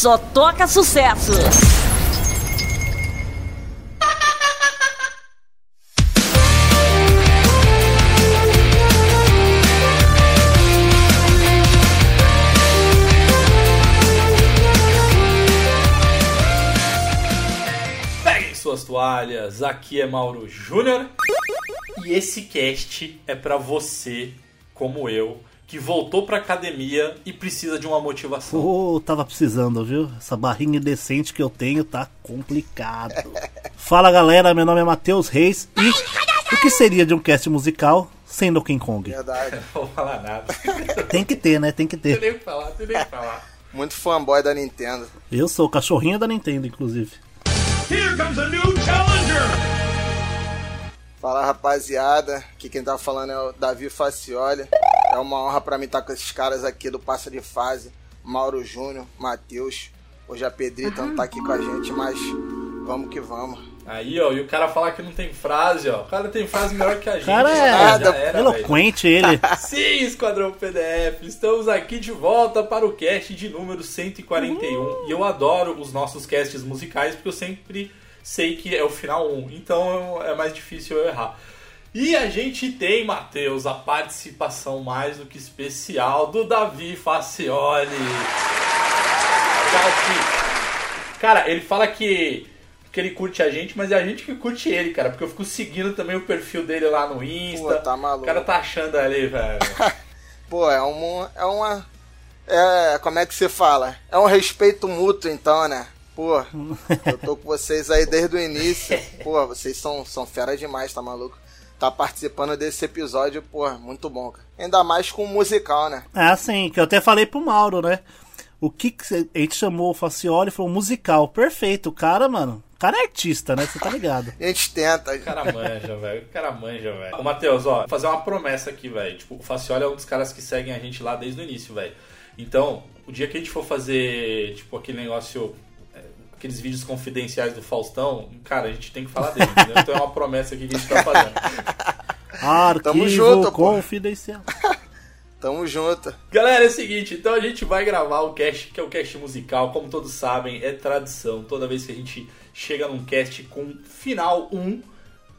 só toca sucesso. Peguem suas toalhas, aqui é Mauro Júnior e esse cast é pra você, como eu, que voltou pra academia e precisa de uma motivação. Ô, tava precisando, viu? Essa barrinha indecente que eu tenho tá complicado. Fala galera, meu nome é Matheus Reis e o que seria de um cast musical sem Donkey Kong? Verdade. Não vou falar nada. Tem que ter, né? Tem que Tem ter. nem o que falar, tem nem o que falar. Muito fanboy da Nintendo. Eu sou o cachorrinho da Nintendo, inclusive. Here comes a new challenger! Fala rapaziada, aqui quem tá falando é o Davi Facioli. É uma honra pra mim estar com esses caras aqui do Passa de Fase, Mauro Júnior, Matheus. Hoje a Pedrita não tá aqui com a gente, mas vamos que vamos. Aí, ó, e o cara falar que não tem frase, ó. O cara tem frase melhor que a gente. Cara, é já era, velho. Eloquente ele. Sim, Esquadrão PDF, estamos aqui de volta para o cast de número 141. E eu adoro os nossos casts musicais porque eu sempre sei que é o final 1, então é mais difícil eu errar. E a gente tem, Matheus, a participação mais do que especial do Davi Facioli. Cara, ele fala que, que ele curte a gente, mas é a gente que curte ele, cara, porque eu fico seguindo também o perfil dele lá no Insta. Pô, tá maluco. O cara tá achando ali, velho. Pô, é uma. É uma. É. Como é que se fala? É um respeito mútuo, então, né? Pô, eu tô com vocês aí desde o início. Pô, vocês são, são fera demais, tá maluco? Tá participando desse episódio, pô, muito bom. cara. Ainda mais com o musical, né? É assim, que eu até falei pro Mauro, né? O que, que a gente chamou o Facioli e falou musical. Perfeito, o cara, mano. O cara é artista, né? Você tá ligado. A gente tenta. O cara manja, velho. O cara manja, velho. Ô, Matheus, ó, vou fazer uma promessa aqui, velho. Tipo, o Facioli é um dos caras que seguem a gente lá desde o início, velho. Então, o dia que a gente for fazer, tipo, aquele negócio. Aqueles vídeos confidenciais do Faustão, cara, a gente tem que falar dele, entendeu? Então é uma promessa aqui que a gente tá fazendo. Arquivo Tamo junto, confidencial. Tamo junto. Galera, é o seguinte, então a gente vai gravar o cast, que é o cast musical, como todos sabem, é tradição. Toda vez que a gente chega num cast com final 1,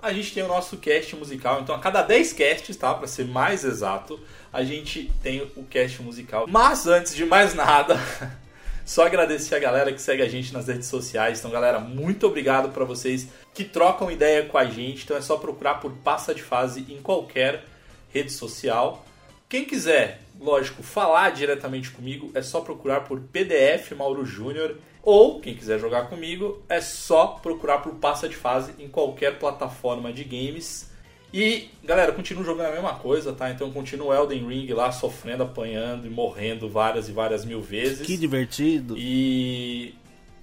a gente tem o nosso cast musical. Então a cada 10 casts, tá? Pra ser mais exato, a gente tem o cast musical. Mas antes de mais nada, só agradecer a galera que segue a gente nas redes sociais. Então, galera, muito obrigado pra vocês que trocam ideia com a gente. Então é só procurar por Passa de Fase em qualquer rede social. Quem quiser, lógico, falar diretamente comigo, é só procurar por PDF Mauro Júnior. Ou, quem quiser jogar comigo, é só procurar por Passa de Fase em qualquer plataforma de games. E, galera, eu continuo jogando a mesma coisa, tá? Então eu continuo Elden Ring lá, sofrendo, apanhando e morrendo várias e várias mil vezes. Que divertido. E.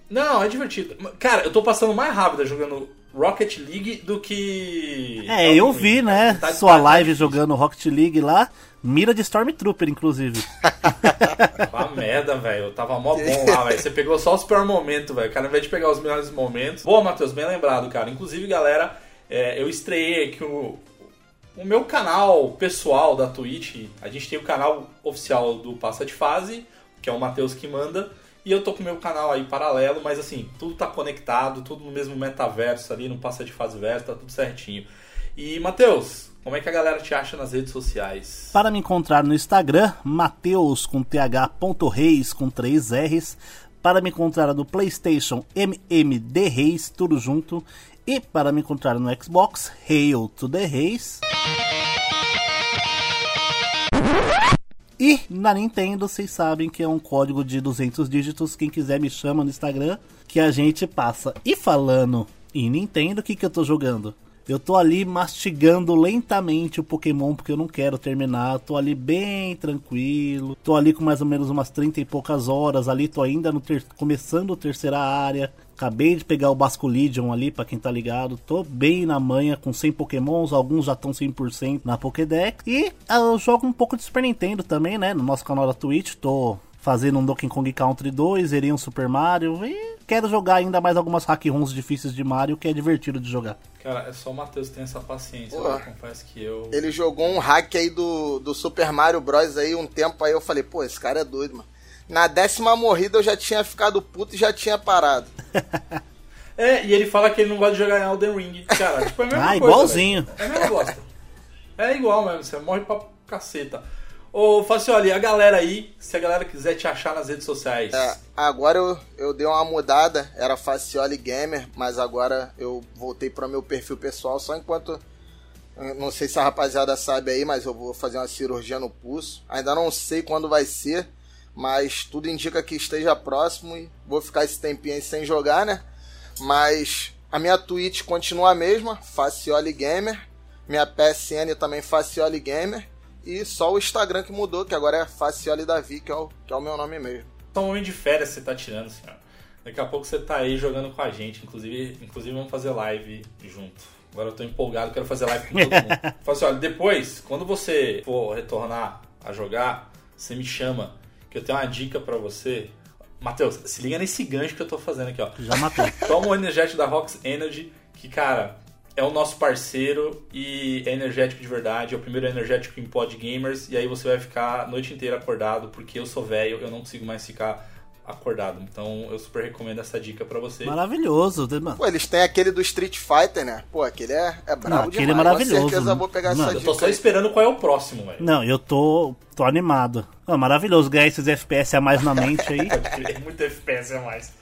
Não, é divertido. Cara, eu tô passando mais rápido jogando Rocket League do que. É, eu vi, né? Tá- Sua tá live difícil. jogando Rocket League lá. Mira de Stormtrooper, inclusive. Uma merda, velho. Eu tava mó bom lá, velho. Você pegou só os piores momentos, velho. Cara, ao invés de pegar os melhores momentos. Boa, Matheus, bem lembrado, cara. Inclusive, galera, é, eu estreiei aqui o, o meu canal pessoal da Twitch. A gente tem o canal oficial do Passa de Fase, que é o Matheus que manda. E eu tô com o meu canal aí paralelo, mas assim, tudo tá conectado, tudo no mesmo metaverso ali, no Passa de Fase verso, tá tudo certinho. E, Matheus, como é que a galera te acha nas redes sociais? Para me encontrar no Instagram, Mateus com th.reis com 3 R's. Para me encontrar no PlayStation, MMD Reis, tudo junto. E para me encontrar no Xbox, Hail to the Reis. E na Nintendo, vocês sabem que é um código de 200 dígitos. Quem quiser me chama no Instagram, que a gente passa. E falando em Nintendo, o que, que eu tô jogando? Eu tô ali mastigando lentamente o Pokémon porque eu não quero terminar. Tô ali bem tranquilo. Tô ali com mais ou menos umas 30 e poucas horas ali. Tô ainda no ter... começando a terceira área. Acabei de pegar o Basculidion ali, pra quem tá ligado. Tô bem na manha com 100 Pokémons. Alguns já estão 100% na Pokédex. E ah, eu jogo um pouco de Super Nintendo também, né? No nosso canal da Twitch. Tô fazendo um Donkey Kong Country 2, zerei um Super Mario e quero jogar ainda mais algumas hack runs difíceis de Mario que é divertido de jogar. Cara, é só o Matheus que tem essa paciência. Pô. Eu confesso que eu. Ele jogou um hack aí do, do Super Mario Bros. aí um tempo aí, eu falei, pô, esse cara é doido, mano. Na décima morrida eu já tinha ficado puto e já tinha parado. É, e ele fala que ele não gosta de jogar em Elden Ring. Cara, tipo, é a mesma Ah, coisa. igualzinho. velho. É a mesma bosta. É igual mesmo, você morre pra caceta. Ô, Facioli, a galera aí, se a galera quiser te achar nas redes sociais. É, agora eu, eu dei uma mudada, era Facioli Gamer, mas agora eu voltei para meu perfil pessoal só enquanto. Não sei se a rapaziada sabe aí, mas eu vou fazer uma cirurgia no pulso. Ainda não sei quando vai ser, mas tudo indica que esteja próximo e vou ficar esse tempinho aí sem jogar, né? Mas a minha Twitch continua a mesma, Facioli Gamer. Minha PSN também Facioli Gamer. E só o Instagram que mudou, que agora é Facioli Davi, que é o, que é o meu nome mesmo. Só um momento de férias você tá tirando, senhor. Daqui a pouco você tá aí jogando com a gente. Inclusive, inclusive vamos fazer live junto. Agora eu tô empolgado, quero fazer live com todo mundo. Fala assim, olha, depois, quando você for retornar a jogar, você me chama, que eu tenho uma dica pra você. Matheus, se liga nesse gancho que eu tô fazendo aqui, ó. Já matei. Toma o energético da Rox Energy, que, cara, é o nosso parceiro e é energético de verdade. É o primeiro energético em pod gamers. E aí você vai ficar a noite inteira acordado, porque eu sou velho, eu não consigo mais ficar acordado. Então eu super recomendo essa dica pra você. Maravilhoso. Mano. Pô, eles têm aquele do Street Fighter, né? Pô, aquele é, é brabo Não, aquele demais. é maravilhoso, Com certeza né? eu vou pegar Mano, essa Eu tô dica só aí. esperando qual é o próximo, velho. Não, eu tô, tô animado. Ah, maravilhoso ganhar esses FPS a mais na mente aí. Muito FPS a mais.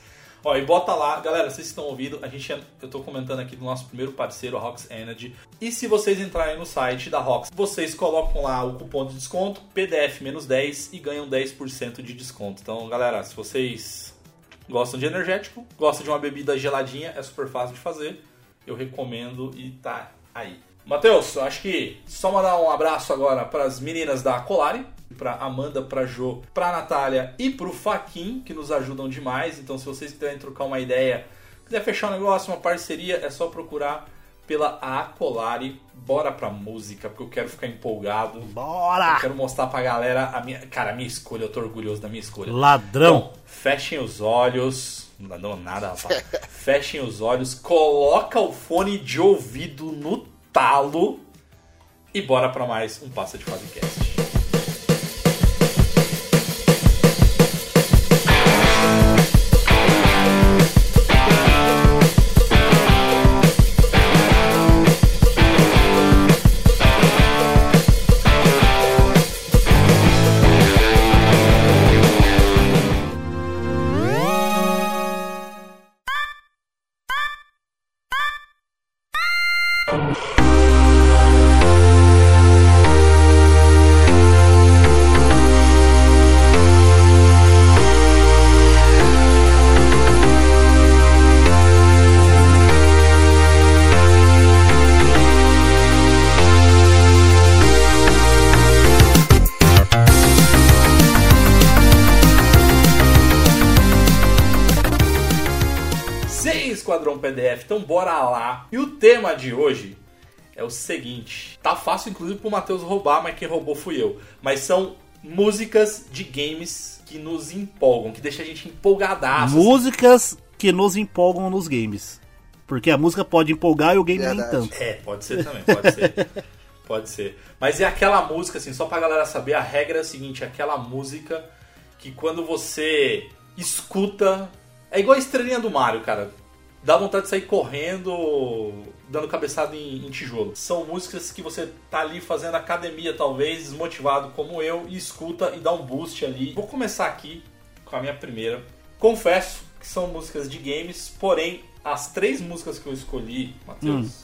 Ó, e bota lá, galera, vocês estão ouvindo, a gente, eu tô comentando aqui do nosso primeiro parceiro, a Rox Energy. E se vocês entrarem no site da Rox, vocês colocam lá o cupom de desconto, PDF menos 10 e ganham 10% de desconto. Então, galera, se vocês gostam de energético, gostam de uma bebida geladinha, é super fácil de fazer. Eu recomendo e tá aí. Matheus, eu acho que só mandar um abraço agora para as meninas da Colari, para Amanda, para Jo, para Natália e para o Faquin, que nos ajudam demais. Então, se vocês quiserem trocar uma ideia, quiser fechar um negócio, uma parceria, é só procurar pela Acolari. Bora pra música, porque eu quero ficar empolgado. Eu Bora! quero mostrar pra galera a minha. Cara, a minha escolha, eu tô orgulhoso da minha escolha. Ladrão. Então, fechem os olhos. Não dá nada, rapaz. Fechem os olhos, coloca o fone de ouvido no talo e bora pra mais um Passa de Fazecast. Tema de hoje é o seguinte: tá fácil inclusive pro Matheus roubar, mas quem roubou fui eu. Mas são músicas de games que nos empolgam, que deixa a gente empolgadaço. Músicas que nos empolgam nos games. Porque a música pode empolgar e o game nem Verdade. tanto. É, pode ser também, pode ser. pode ser. Mas é aquela música, assim, só pra galera saber, a regra é a seguinte, é aquela música que quando você escuta. É igual a estrelinha do Mario, cara. Dá vontade de sair correndo, dando cabeçada em, em tijolo. São músicas que você tá ali fazendo academia, talvez, desmotivado como eu, e escuta e dá um boost ali. Vou começar aqui com a minha primeira. Confesso que são músicas de games, porém, as três músicas que eu escolhi, Matheus,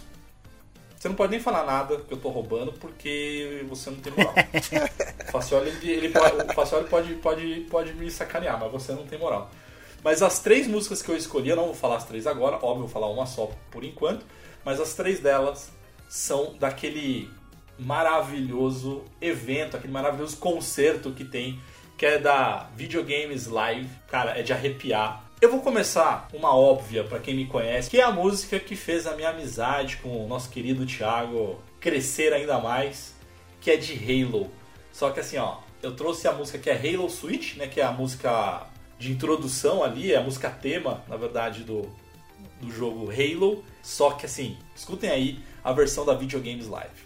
você não pode nem falar nada que eu tô roubando, porque você não tem moral. o Facioli, ele, ele pode, o Facioli pode, pode, pode me sacanear, mas você não tem moral. Mas as três músicas que eu escolhi, eu não vou falar as três agora, óbvio, vou falar uma só por enquanto, mas as três delas são daquele maravilhoso evento, aquele maravilhoso concerto que tem, que é da Videogames Live. Cara, é de arrepiar. Eu vou começar uma óbvia pra quem me conhece, que é a música que fez a minha amizade com o nosso querido Thiago crescer ainda mais, que é de Halo. Só que assim, ó, eu trouxe a música que é Halo Switch, né, que é a música de introdução ali, é a música tema, na verdade, do, do jogo Halo. Só que assim, escutem aí a versão da Videogames Live.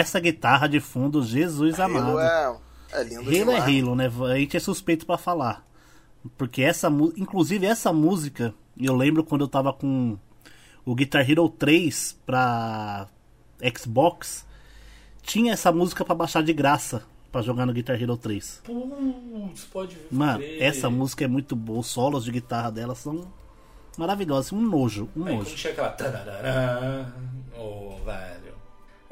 Essa guitarra de fundo, Jesus amado. Halo é, é lindo Halo é demais. Halo, né? A gente é suspeito pra falar. Porque essa inclusive essa música, eu lembro quando eu tava com o Guitar Hero 3 pra Xbox, tinha essa música pra baixar de graça pra jogar no Guitar Hero 3. Putz, pode ver. Mano, essa música é muito boa, os solos de guitarra dela são maravilhosos, um nojo, um Aí, quando nojo. chega aquela. tarararã, Ô, velho.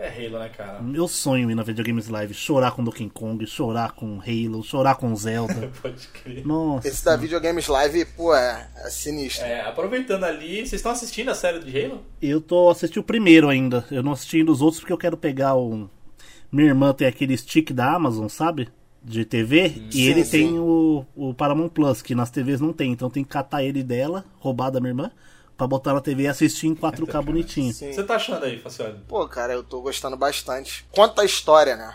É Halo, né, cara? Meu sonho ir na Videogames Live, chorar com Donkey Kong, chorar com Halo, chorar com Zelda. Pode crer. Nossa. Esse da Videogames Live, pô, é, é sinistro. É, aproveitando ali, vocês estão assistindo a série de Halo? Eu tô assistindo o primeiro ainda. Eu não assisti ainda os outros porque eu quero pegar o. Minha irmã tem aquele stick da Amazon, sabe? De TV. e Sim, ele sim. tem o, o Paramount Plus, que nas TVs não tem. Então tem que catar ele dela, roubar da minha irmã, pra botar na TV e assistir em 4K bonitinho. Sim. Você tá achando aí, Facioli? Pô, cara, eu tô gostando bastante. Conta a história, né?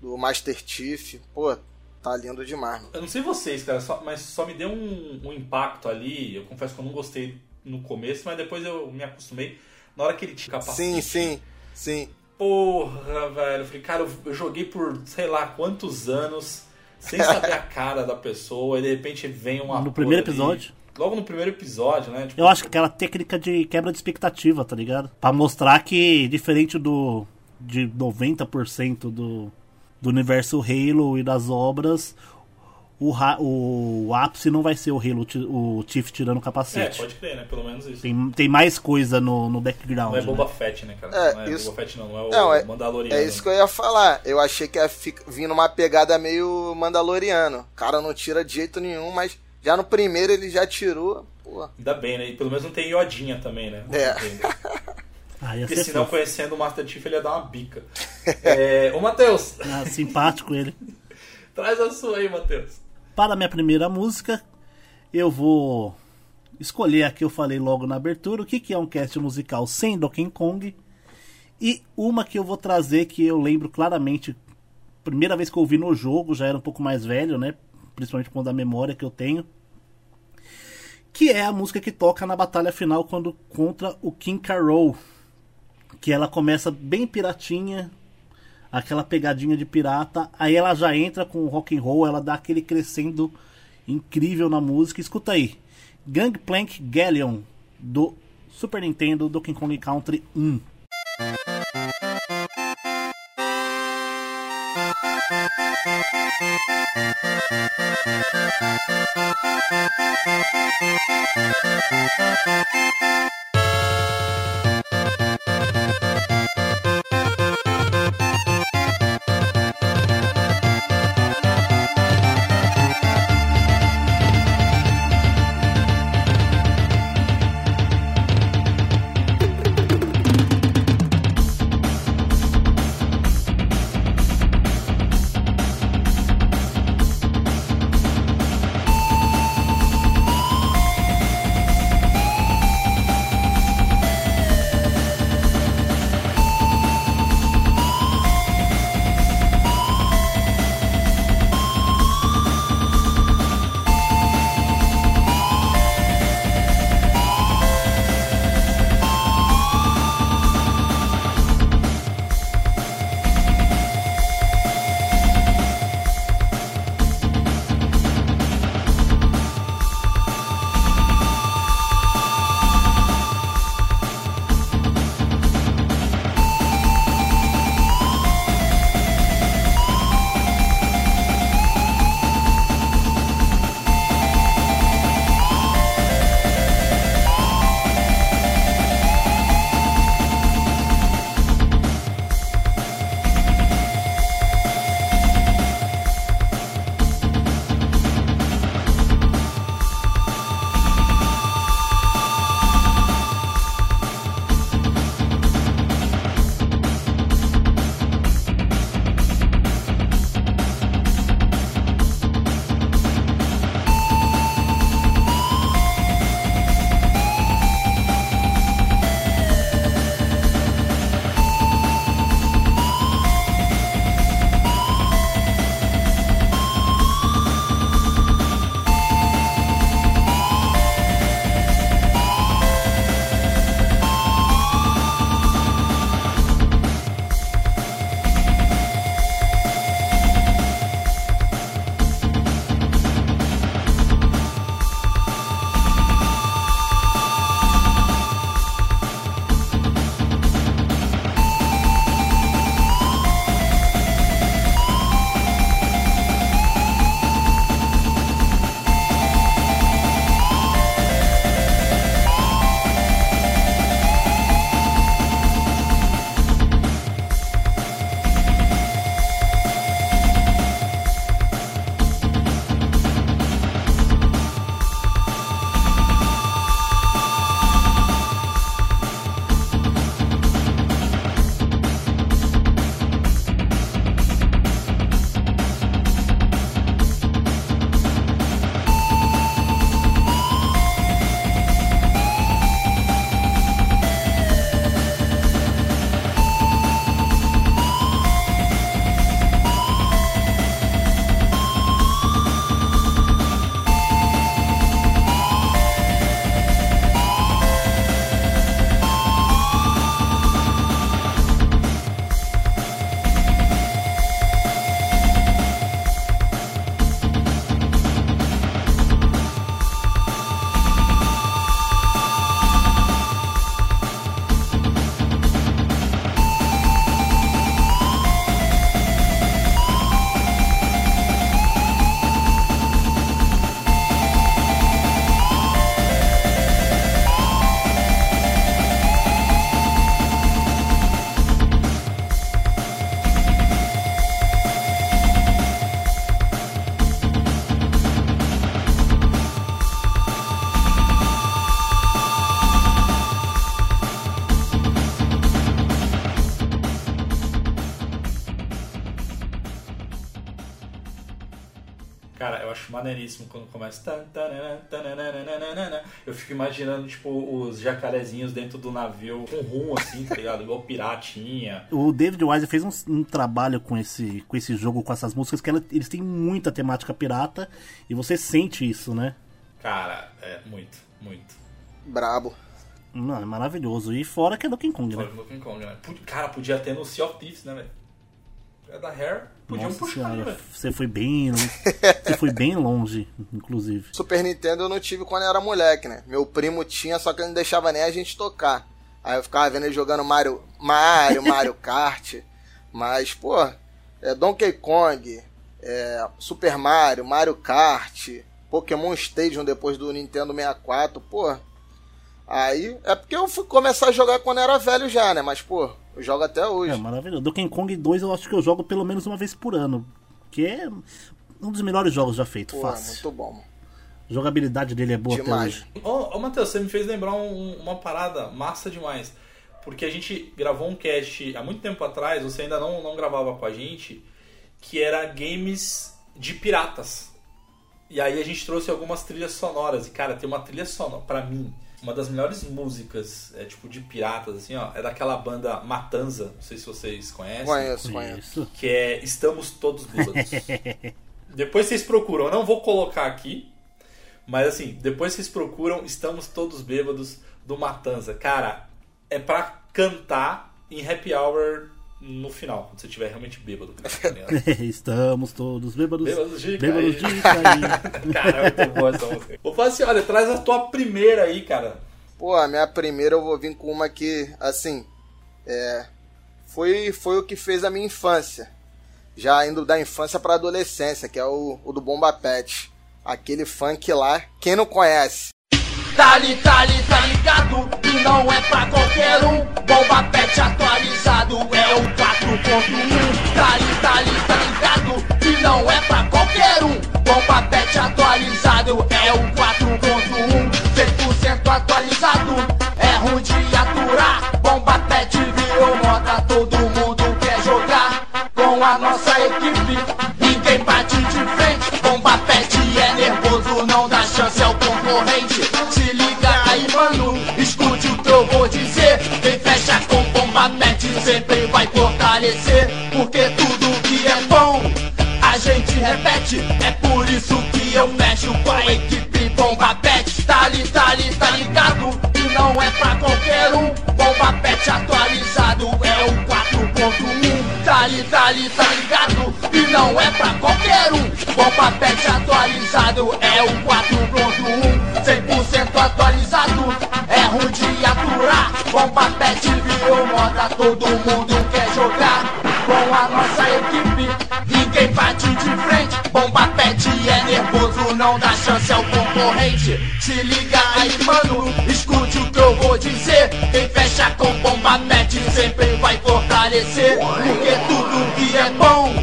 Do Master Chief. Pô, tá lindo demais. mano. Eu não sei vocês, cara, só- mas só me deu um, um impacto ali. Eu confesso que eu não gostei no começo, mas depois eu me acostumei. Na hora que ele tinha capacete. Sim, sim, sim. Porra, velho. Eu falei, cara, eu, eu joguei por sei lá quantos anos sem saber a cara da pessoa e de repente vem uma. No primeiro episódio. Logo no primeiro episódio, né? Tipo, Eu acho que aquela técnica de quebra de expectativa, tá ligado? Pra mostrar que, diferente do de 90% do, do universo Halo e das obras, o, ra- o ápice não vai ser o Halo, o Chief tirando o É, capacete. pode crer, né? Pelo menos isso. tem, tem mais coisa no, no background. Não é né? Boba Fett, né, cara? É, não é isso- Boba Fett, não. Não é o Não, é- Mandaloriano. É isso que eu ia falar. Eu achei que ia fi- vir numa pegada meio Mandaloriano. O cara não tira de jeito nenhum, mas já no primeiro ele já tirou. Pô. Ainda bem, né? E pelo menos não tem iodinha também, né? É. Ah, Porque senão, fofo. conhecendo o Master Chief, ele ia dar uma bica. é, ô, Matheus, Ah, simpático ele. traz a sua aí, Matheus. Para a minha primeira música, eu vou escolher a que eu falei logo na abertura, o que, que é um cast musical sem Donkey Kong. E uma que eu vou trazer que eu lembro claramente, primeira vez que eu ouvi no jogo, já era um pouco mais velho, né? Principalmente com a memória que eu tenho. Que é a música que toca na batalha final quando contra o King Carol. Que ela começa bem piratinha, aquela pegadinha de pirata, aí ela já entra com o rock and roll, ela dá aquele crescendo incrível na música. Escuta aí. Gangplank Galleon do Super Nintendo Donkey Kong Country 1. Thank you. Maneiríssimo quando começa. Eu fico imaginando, tipo, os jacarezinhos dentro do navio com rum, assim, tá ligado? Igual piratinha. O David Wise fez um, um trabalho com esse, com esse jogo, com essas músicas, que ela- eles têm muita temática pirata e você sente isso, né? Cara, é muito, muito. Brabo. Não, é maravilhoso. E fora que é Donkey Kong, Fora né? do Donkey Kong, né? Cara, podia ter no Sea of Thieves, né, velho? É da Hair, podiam Nossa puxar, senhora, velho. você foi bem. você foi bem longe, inclusive. Super Nintendo eu não tive quando eu era moleque, né? Meu primo tinha, só que ele não deixava nem a gente tocar. Aí eu ficava vendo ele jogando Mario, Mario, Mario Kart. Mas, pô, é Donkey Kong, é Super Mario, Mario Kart, Pokémon Stadium depois do Nintendo 64, pô. Aí é porque eu fui começar a jogar quando eu era velho já, né? Mas, pô, eu jogo até hoje. É maravilhoso. Donkey Kong 2 eu acho que eu jogo pelo menos uma vez por ano. Que é um dos melhores jogos já feitos, Pô, fácil. muito bom. A jogabilidade dele é boa Demais. até hoje. Ô, ô Matheus, você me fez lembrar um- uma parada massa demais. Porque a gente gravou um cast há muito tempo atrás, você ainda não, não gravava com a gente, que era games de piratas. E aí a gente trouxe algumas trilhas sonoras. E, cara, tem uma trilha sonora, pra mim, uma das melhores músicas, é, tipo, de piratas, assim, ó, é daquela banda Matanza, não sei se vocês conhecem. Conheço, conheço. Que é Estamos Todos Bêbados. depois vocês procuram, eu não vou colocar aqui, mas assim, depois vocês procuram Estamos Todos Bêbados do Matanza. Cara, é pra cantar em happy hour no final, quando você estiver realmente bêbado. tá ligado? Estamos todos bêbados. Bêbados de bêbados cair. de cair. cara, muito boa essa música. Vou falar assim, olha, traz a tua primeira aí, cara. Pô, a minha primeira eu vou vir com uma que, assim, é, foi, foi o que fez a minha infância. Já indo da infância pra adolescência, que é o, o do Bomba Pet. Aquele funk lá, quem não conhece? Tá ali, tá ligado? E não é pra qualquer um. Bomba pet atualizado é o 4.1. Tá ali, tá tá ligado? E não é pra qualquer um. Bomba pet atualizado é o 4.1. 100% atualizado. É ruim de aturar. Sempre vai fortalecer. Porque tudo que é bom, a gente repete. É por isso que eu fecho com a equipe bomba pet. Tá ali, tá ali, tá ligado? E não é pra qualquer um. Bomba pet atualizado é o 4.1. Tá ali, tá ali, tá ligado? E não é pra qualquer um. Bomba pet atualizado é o 4.1. 100% atualizado. É ruim de aturar. Bomba todo mundo quer jogar. Com a nossa equipe, ninguém bate de frente. Bomba pet é nervoso, não dá chance ao concorrente. Se liga aí, mano, escute o que eu vou dizer. Quem fecha com bomba pet sempre vai fortalecer. Porque tudo que é bom,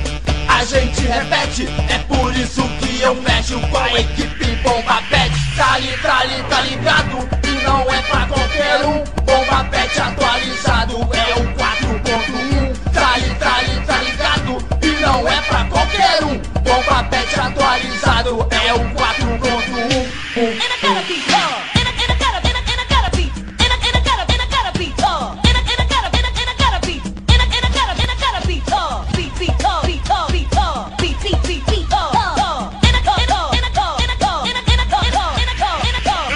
a gente repete. É por isso que eu fecho com a equipe bomba pet. Tá ali, tá tá ligado? E não é pra qualquer um. É o 4.1. And I gotta be tall. And I, and I gotta, and I, and I gotta be. And I, and I gotta, and I gotta be tall. And I, and I gotta, and I, and I gotta be. And I, and I gotta, and I gotta be tall. Be, be tall, be tall, be tall. Be, be, be, be tall. Tall. And I tall, and I, and I tall, and I tall, and I, and I tall, and I tall, and I tall.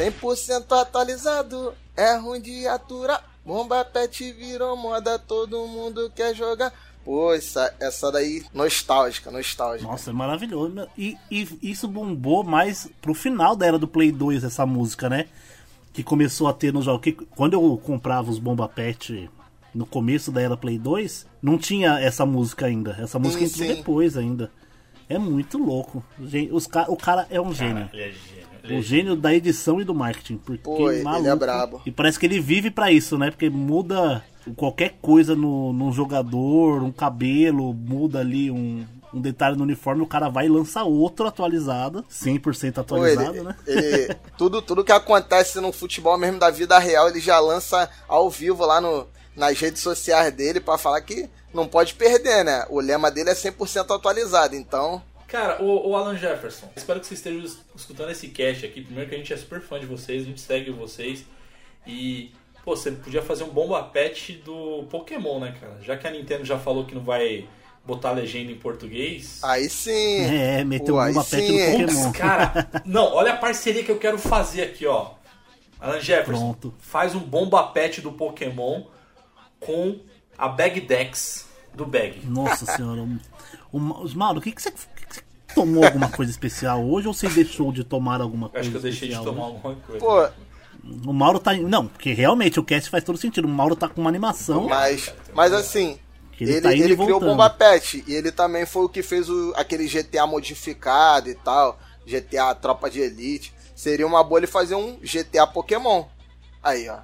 100% atualizado, é ruim de aturar. Bomba pet virou moda, todo mundo quer jogar. Pô, essa, essa daí, nostálgica, nostálgica. Nossa, é maravilhoso. E, e isso bombou mais pro final da era do Play 2, essa música, né? Que começou a ter no jogo. Que, quando eu comprava os Bomba Pet no começo da era Play 2, não tinha essa música ainda. Essa música Sim, entrou sim. depois ainda. É muito louco. Os ca- o cara é um gênio. Ele é gênio. ele é O gênio da edição e do marketing. Porque Pô, ele é maluco. brabo. E parece que ele vive pra isso, né? Porque muda qualquer coisa no, num jogador, um cabelo, muda ali um, um detalhe no uniforme, o cara vai e lança outro atualizado, 100% Pô, atualizado, ele, né? ele- tudo, tudo que acontece no futebol mesmo da vida real, ele já lança ao vivo lá no, nas redes sociais dele pra falar que não pode perder, né? O lema dele é 100% atualizado, então Cara, o, o Alan Jefferson, espero que vocês estejam es- escutando esse cast aqui. Primeiro que a gente é super fã de vocês, a gente segue vocês. E, pô, você podia fazer um bomba pet do Pokémon, né, cara? Já que a Nintendo já falou que não vai botar legenda em português. Aí sim. É, meteu um bomba pet no hein? Pokémon. Cara, não, olha a parceria que eu quero fazer aqui, ó. Alan Jefferson, Pronto. faz um bomba pet do Pokémon com a Bag Dex do Bag. Nossa senhora. O, o, Mauro, o que, que, você, tomou alguma coisa especial hoje ou você deixou de tomar alguma coisa acho que eu deixei de especial tomar hoje? alguma coisa. Pô, O Mauro tá. Não, porque realmente o cast faz todo sentido. O Mauro tá com uma animação. mas, mas assim, ele ele, tá ele criou o. Bomba Pet e ele também foi o que fez o, aquele GTA modificado e tal, GTA Tropa de Elite. Seria uma boa ele fazer um GTA Pokémon. Aí, ó.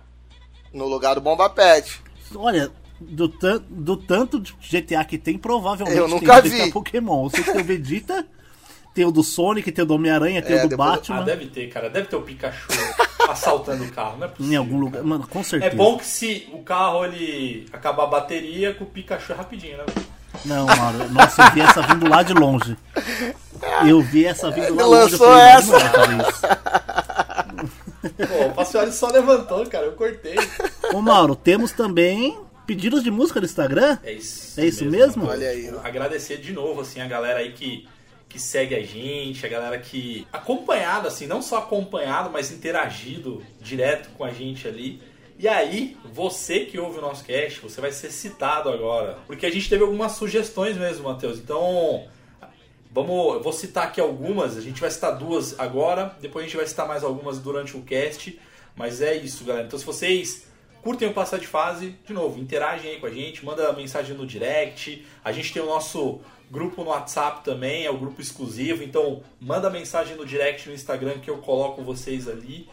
No lugar do Bomba Pet. Olha, do, tan- do tanto de GTA que tem, provavelmente Eu tem nunca o GTA vi. Pokémon. Que tem o Vegeta, tem o do Sonic, tem o do Homem-Aranha, tem É, o do depois- Ah, Batman. deve ter, cara. Deve ter o Pikachu assaltando o carro, não é possível. Em algum lugar. Mano, com É certeza. bom que se o carro ele acabar a bateria, com o Pikachu é rapidinho, né? Não, Mauro. Nossa, eu vi essa vindo lá de longe. Eu vi essa vindo lá Ele longe. eu lançou falei, essa. Pô, o Passioli só levantou, cara. Eu cortei. Ô, Mauro, temos também pedidos de música no Instagram? É isso. É isso mesmo? Olha aí, ó. Agradecer de novo, assim, a galera aí que, que segue a gente, a galera que. acompanhado, assim, não só acompanhado, mas interagido direto com a gente ali. E aí, você que ouve o nosso cast, você vai ser citado agora. Porque a gente teve algumas sugestões mesmo, Matheus. Então, vamos. Eu vou citar aqui algumas. A gente vai citar duas agora, depois a gente vai citar mais algumas durante o cast. Mas é isso, galera. Então, se vocês curtem o Passar de Fase, de novo, interagem aí com a gente, manda mensagem no direct. A gente tem o nosso grupo no WhatsApp também, é o grupo exclusivo. Então, manda mensagem no direct no Instagram que eu coloco vocês ali.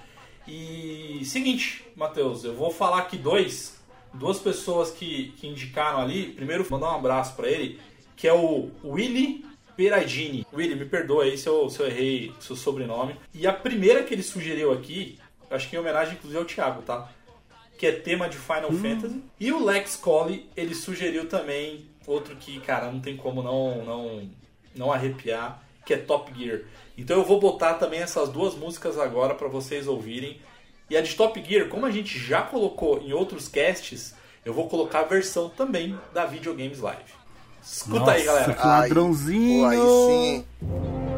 E seguinte, Matheus, eu vou falar aqui dois, duas pessoas que, que indicaram ali. Primeiro, mandar um abraço pra ele, que é o Willy Peradini. Willy, me perdoa aí se eu, se eu errei seu sobrenome. E a primeira que ele sugeriu aqui, acho que em homenagem inclusive ao Thiago, tá? Que é tema de Final Fantasy. E o Lex Collie, ele sugeriu também outro que, cara, não tem como não, não, não arrepiar, que é Top Gear. Então eu vou botar também essas duas músicas agora pra vocês ouvirem. E a de Top Gear, como a gente já colocou em outros casts, eu vou colocar a versão também da Videogames Live. Escuta aí, Nossa, galera. que ladrãozinho. Pô, aí sim.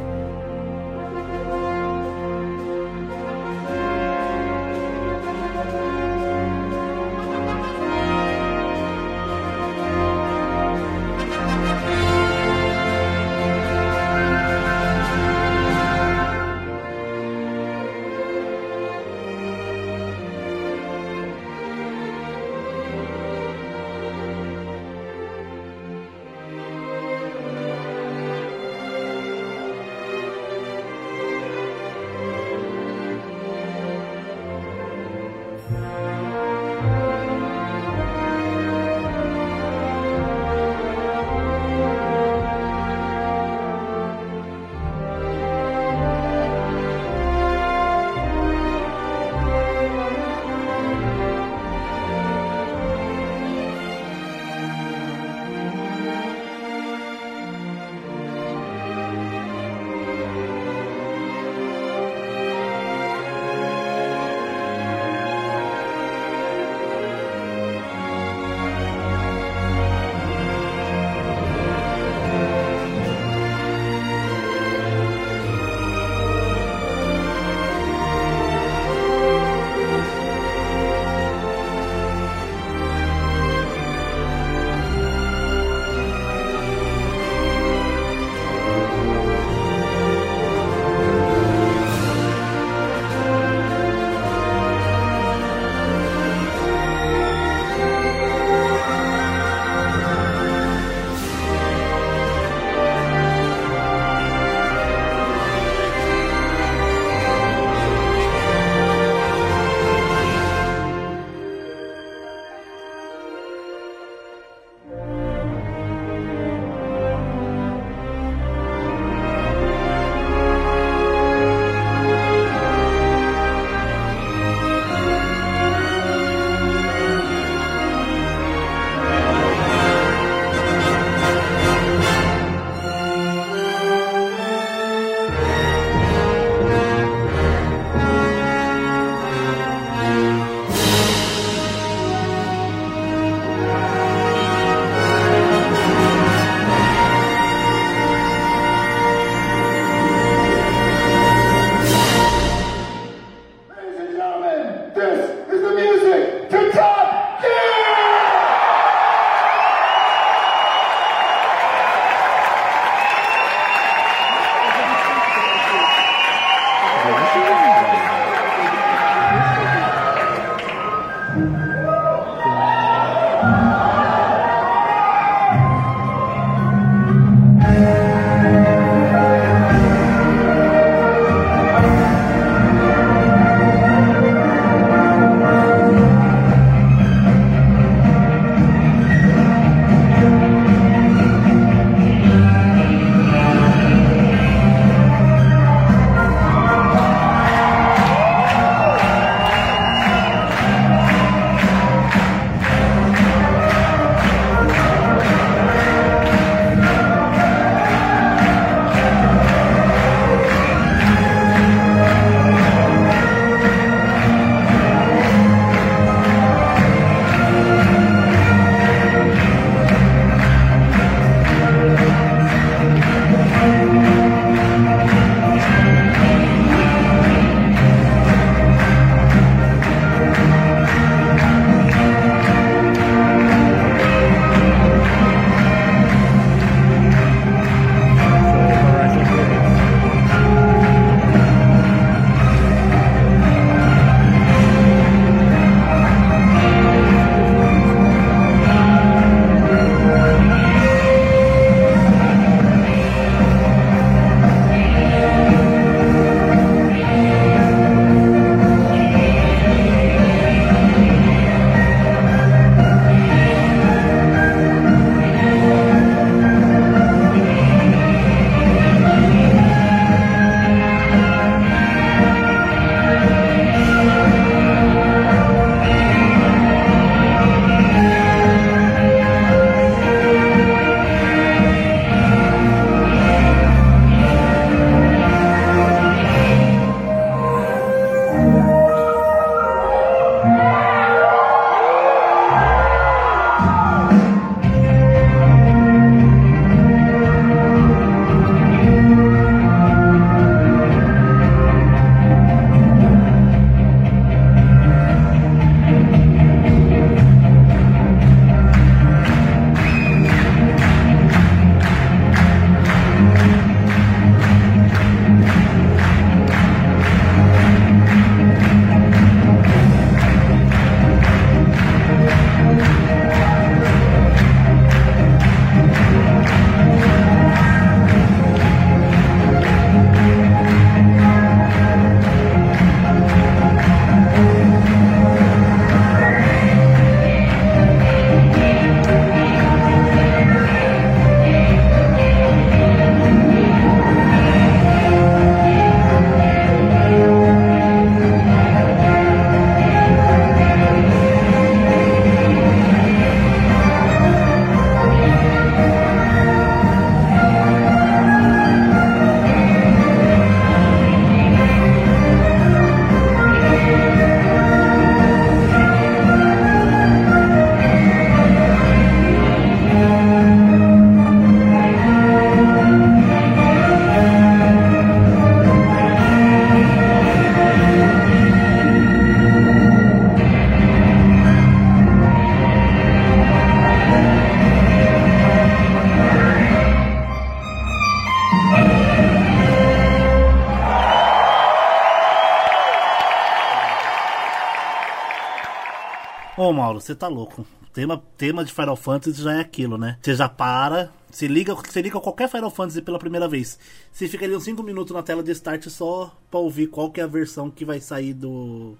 Ô, Mauro, você tá louco. Tema, tema de Final Fantasy já é aquilo, né? Você já para, você liga, você liga qualquer Final Fantasy pela primeira vez. Você fica ali uns 5 minutos na tela de start só pra ouvir qual que é a versão que vai sair do,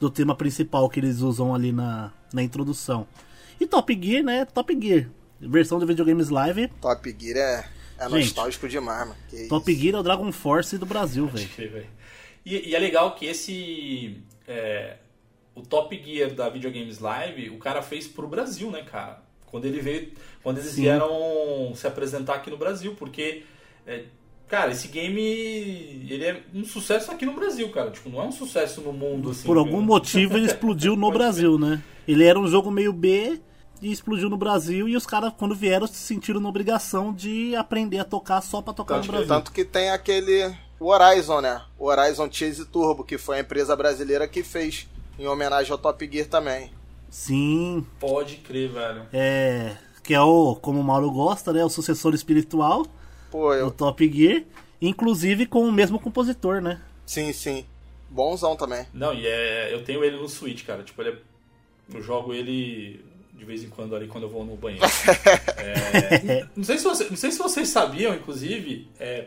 do tema principal que eles usam ali na, na introdução. E Top Gear, né? Top Gear. Versão de videogames live. Top Gear é, é Gente, nostálgico demais, mano. Que Top isso. Gear é o Dragon Force do Brasil, velho. Sei, velho. E, e é legal que esse. é, o Top Gear da Videogames Live, o cara fez pro Brasil, né, cara? Quando ele veio. Quando eles Sim. vieram se apresentar aqui no Brasil, porque. é, cara, esse game. Ele é um sucesso aqui no Brasil, cara. Tipo, não é um sucesso no mundo, assim. Por algum cara. motivo ele explodiu no Brasil, né? Ele era um jogo meio B e explodiu no Brasil e os caras, quando vieram, se sentiram na obrigação de aprender a tocar só pra tocar Tanto no que- Brasil. Tanto que tem aquele o Horizon, né? O Horizon Chase Turbo, que foi a empresa brasileira que fez em homenagem ao Top Gear também. Sim, Pode crer, velho. é. Que é o, como o Mauro gosta, né? O sucessor espiritual Pô, do eu. Top Gear. Inclusive com o mesmo compositor, né? Sim, sim. Bonzão também. Não, e é. Eu tenho ele no Switch, cara. Tipo, ele é. Eu jogo ele de vez em quando ali quando eu vou no banheiro. É, não, sei se você- não sei se vocês sabiam, inclusive. É,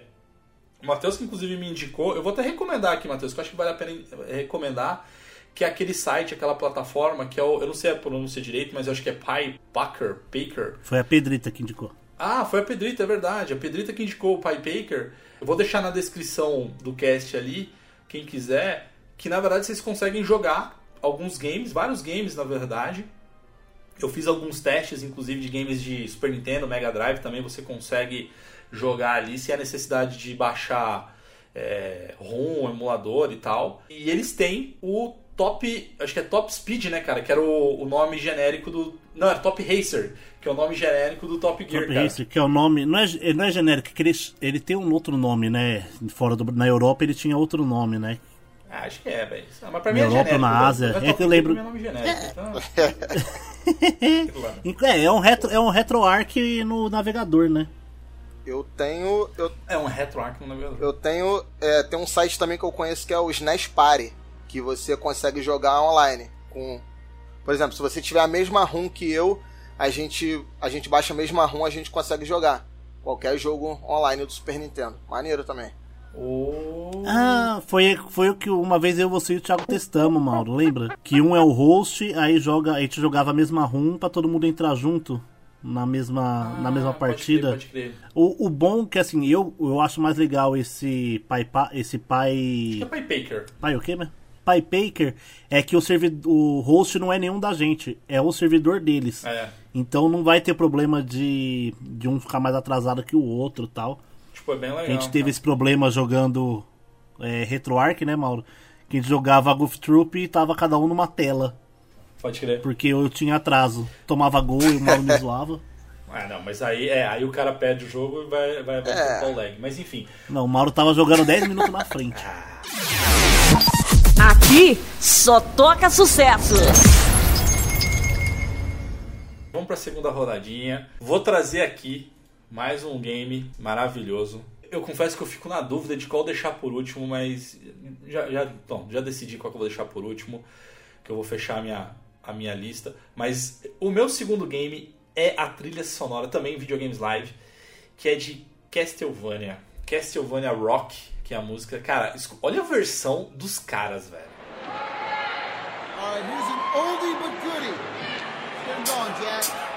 o Matheus que inclusive me indicou. Eu vou até recomendar aqui, Matheus, que eu acho que vale a pena recomendar. Que é aquele site, aquela plataforma, que é o. Eu não sei a pronúncia direito, mas eu acho que é Pi Packer. Paker. Foi a Pedrita que indicou. Ah, foi a Pedrita, é verdade. A Pedrita que indicou o Pi Baker. Eu vou deixar na descrição do cast ali, quem quiser, que na verdade vocês conseguem jogar alguns games, vários games na verdade. Eu fiz alguns testes, inclusive de games de Super Nintendo, Mega Drive também você consegue jogar ali se há necessidade de baixar é, ROM, emulador e tal. E eles têm o Top, acho que é Top Speed, né, cara? Que era o, o nome genérico do. Não, era Top Racer, que é o nome genérico do Top Gear, Top cara. Racer, que é o nome. Não é, ele não é genérico, que ele, ele tem um outro nome, né? Fora do, na Europa ele tinha outro nome, né? Ah, acho que é, velho. Mas pra mim Na é Europa, genérico. na né? Ásia, Mas é que eu lembro- é nome genérico. Então, É, é um retro, é um RetroArch no navegador, né? Eu tenho. Eu, é um RetroArch no navegador. eu tenho. É, tem um site também que eu conheço que é o SNES Party, que você consegue jogar online. Com, por exemplo, se você tiver a mesma ROM que eu, a gente, a gente baixa a mesma ROM, a gente consegue jogar. Qualquer jogo online do Super Nintendo. Maneiro também. Oh. Ah, foi, foi o que uma vez eu, você e o Thiago testamos, Mauro, lembra? Que um é o host, aí joga, a gente jogava a mesma room pra todo mundo entrar junto na mesma, na mesma Ah, pode partida. crer, pode crer. O, o bom que assim, eu, eu acho mais legal esse pai pa- esse pai Acho que é Pai Baker. pai o quê, né? Pai Paker é que o servi- o host não é nenhum da gente, é o servidor deles. É. Então não vai ter problema de, de um ficar mais atrasado que o outro, tal. Tipo, é bem legal. A gente teve cara. esse problema jogando é, RetroArch, né, Mauro? Que a gente jogava Goof Troop e tava cada um numa tela. Pode crer. Porque eu tinha atraso. Tomava gol e o Mauro me zoava. Ah, não, mas aí, é, aí o cara perde o jogo e vai, vai, vai É. o lag. Mas enfim. Não, o Mauro tava jogando 10 minutos na frente. Aqui só toca sucesso. Vamos pra segunda rodadinha. Vou trazer aqui mais um game maravilhoso. Eu confesso que eu fico na dúvida de qual deixar por último, mas já, já, bom, já decidi qual que eu vou deixar por último, que eu vou fechar a minha, a minha lista. Mas o meu segundo game é a trilha sonora, também Videogames Live, que é de Castlevania. Castlevania Rock, que é a música. Cara, olha a versão dos caras, velho. Alright, here's an oldie but goodie. Get him going, Jack.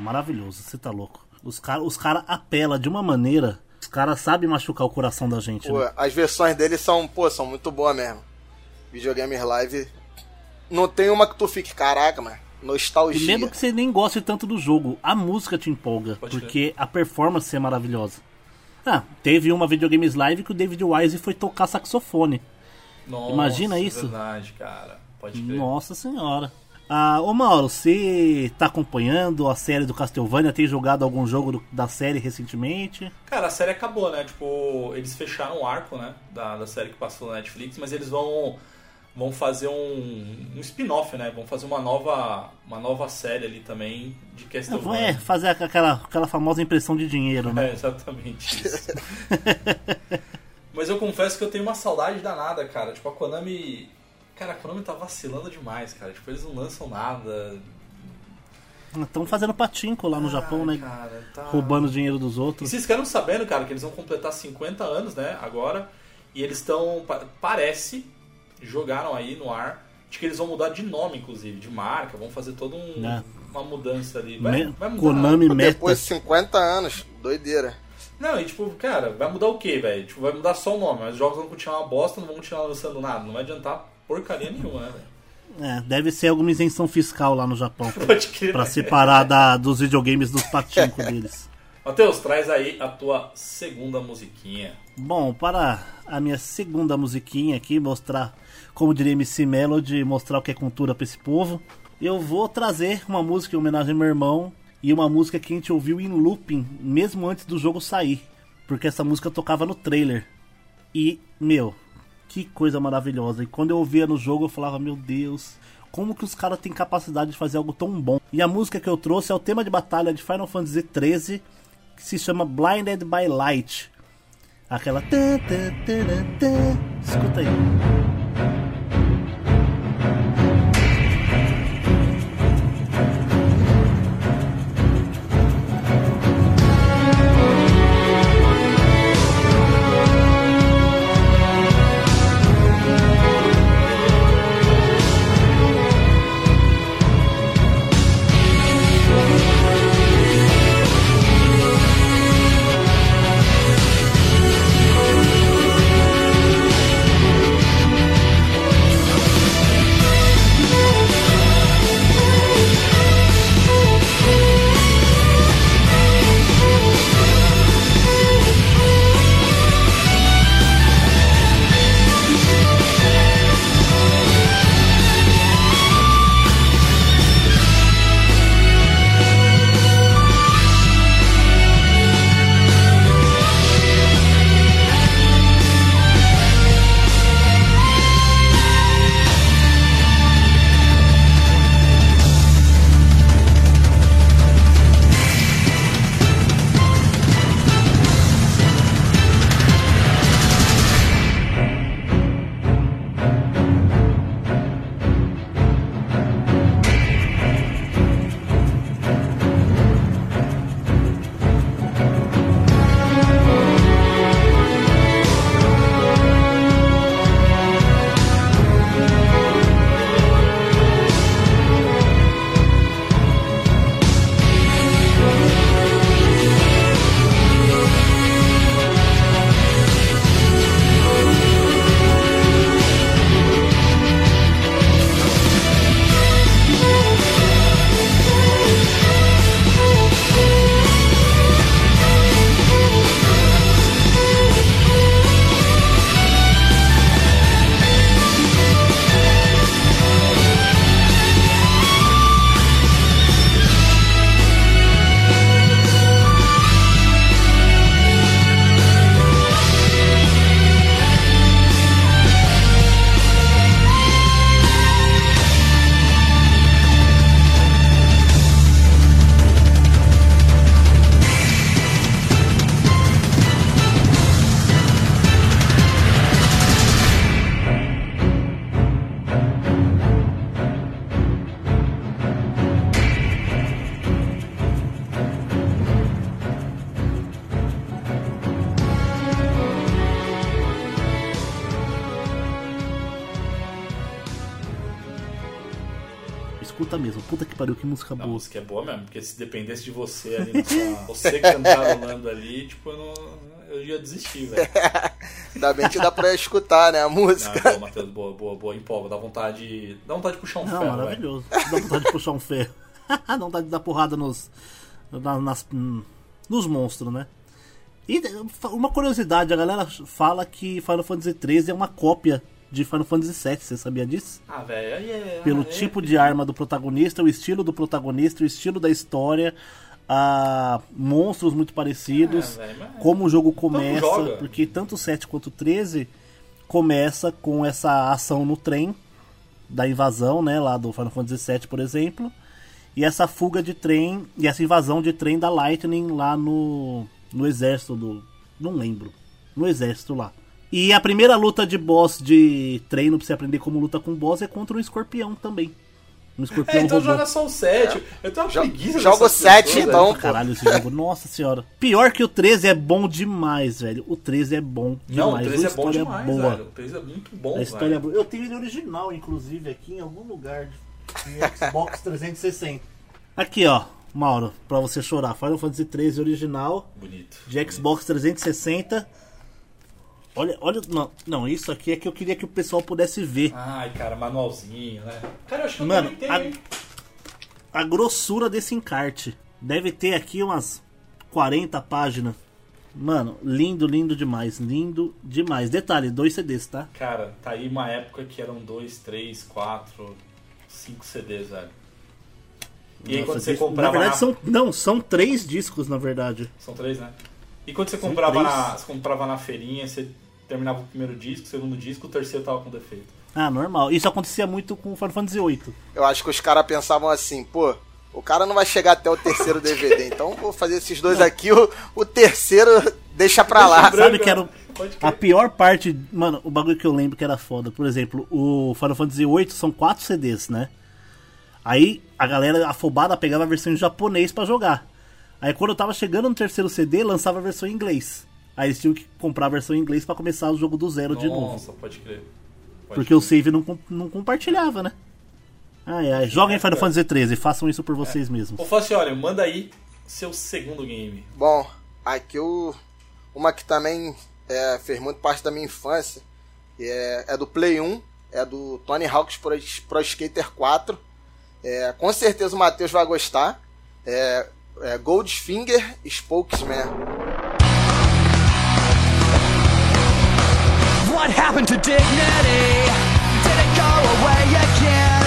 Maravilhoso, você tá louco. Os caras os cara apelam de uma maneira. Os caras sabem machucar o coração da gente. Pô, né? as versões dele são, pô, são muito boas mesmo. Videogames Live. Não tem uma que tu fique, caraca, mano. E Nostalgia. mesmo que você nem goste tanto do jogo, a música te empolga, Pode porque a performance é maravilhosa. Ah, teve uma videogames live que o David Wise foi tocar saxofone. Nossa, Imagina isso. verdade, cara. Pode crer. Nossa senhora. Ah, ô Mauro, você tá acompanhando a série do Castlevania? Tem jogado algum jogo do- da série recentemente? Cara, a série acabou, né? Tipo, eles fecharam o arco, né? Da, da série que passou na Netflix, mas eles vão vão fazer um, um spin-off, né? Vão fazer uma nova uma nova série ali também de É, Castlevania. fazer aquela, aquela famosa impressão de dinheiro, né? É, exatamente isso. Mas eu confesso que eu tenho uma saudade danada, cara. Tipo, a Konami. Cara, a Konami tá vacilando demais, cara. Tipo, eles não lançam nada. Estão fazendo patinco lá no Japão, Ai, né? Cara, tá... Roubando o dinheiro dos E outros. vocês ficaram sabendo, cara, que eles vão completar 50 anos, né? Agora. E eles estão. pa- Parece. Jogaram aí no ar. De que eles vão mudar de nome, inclusive, de marca. Vão fazer toda um, É. uma mudança ali. Vai, Me- vai mudar. Konami Pô, Meta. Depois de 50 anos. Doideira. Não, e tipo, cara, vai mudar o quê, velho? Tipo, vai mudar só o nome, mas os jogos vão continuar uma bosta, não vão continuar lançando nada. Não vai adiantar porcaria nenhuma, né, velho? É, deve ser alguma isenção fiscal lá no Japão. Pode crer. pra separar da, dos videogames dos patinco deles. Matheus, traz aí a tua segunda musiquinha. Bom, para a minha segunda musiquinha aqui, mostrar, como diria MC Melody, mostrar o que é cultura pra esse povo, eu vou trazer uma música em homenagem ao meu irmão e uma música que a gente ouviu em looping, mesmo antes do jogo sair, porque essa música tocava no trailer. E, meu, que coisa maravilhosa. E quando eu ouvia no jogo, eu falava, meu Deus, como que os caras têm capacidade de fazer algo tão bom? E a música que eu trouxe é o tema de batalha de Final Fantasy XIII, que se chama Blinded by Light. Aquela. Escuta aí. Música A boa. música é boa mesmo, porque se dependesse de você ali, sua- você cantarolando ali, tipo, eu, não, eu ia desistir, velho. Ainda bem que dá pra escutar, né? A Não, música. boa, Matheus, boa, boa, boa, empolga, dá vontade, dá vontade de puxar um Não, ferro, maravilhoso. Dá vontade de puxar um ferro. Dá vontade de dar porrada nos. na- nas, nos monstros, né? E uma curiosidade, a galera fala que Final Fantasy XIII é uma cópia de Final Fantasy VII, você sabia disso? Ah, velho, aí é... Pelo é- tipo de arma do protagonista, o estilo do protagonista, o estilo da história, a monstros muito parecidos, É, velho, mas- como o jogo começa, porque tanto o 7 quanto o 13 começa com essa ação no trem da invasão, né, lá do Final Fantasy VII, por exemplo, e essa fuga de trem, e essa invasão de trem da Lightning lá no, no exército do... não lembro, no exército lá. E a primeira luta de boss de treino pra você aprender como luta com boss é contra um escorpião também. Um escorpião É, então robô. joga só o 7. Eu tenho uma Jo- preguiça joga o dessas 7, pessoas, então. Pra Caralho, esse jogo, nossa senhora. Pior que o 13 é bom demais, velho. O 13 é bom demais. Não, o 13 a é bom história demais, boa. velho. O 13 é muito bom, A história é velho. boa. Eu tenho ele original, inclusive, aqui em algum lugar de de Xbox 360. Aqui, ó, Mauro, pra você chorar. Final Fantasy 13 original Bonito. de Xbox 360. Olha, olha, não, não, isso aqui é que eu queria que o pessoal pudesse ver. Ai, cara, manualzinho, né? Cara, eu acho que eu Mano, também tenho, a- hein? A grossura desse encarte. Deve ter aqui umas 40 páginas. Mano, lindo, lindo demais. Lindo demais. Detalhe, dois CDs, tá? Cara, tá aí uma época que eram 2, 3, 4, 5 CDs, velho. E aí Nossa, quando você disco- comprava Na verdade, são. Não, são três discos, na verdade. São três, né? E quando você comprava três. na, você comprava na feirinha, você terminava o primeiro disco, o segundo disco, o terceiro tava com defeito. Ah, normal. Isso acontecia muito com Final Fantasy VIII. Eu acho que os caras pensavam assim, pô, o cara não vai chegar até o terceiro DVD, então vou fazer esses dois aqui, o, o terceiro deixa pra lá. Deixa Sabe que era crer. a pior parte. Mano, o bagulho que eu lembro que era foda. Por exemplo, o Final Fantasy VIII são quatro CDs, né? Aí a galera afobada pegava a versão em japonês pra jogar. Aí quando eu tava chegando no terceiro CD, lançava a versão em inglês. Aí eles tinham que comprar a versão em inglês pra começar o jogo do zero de novo. Nossa, pode crer. Pode Porque crer. o save não, não compartilhava, né? Ai, ai. Joguem Final Fantasy 13, façam isso por vocês mesmos. Ô, Fácil, olha, manda aí seu segundo game. Bom, aqui o, uma que também é, fez muito parte da minha infância, é, é do Play 1, é do Tony Hawk's Pro, Pro Skater 4. É, com certeza o Matheus vai gostar. É, é Goldfinger Spokesman. Happened to dignity? Did it go away again?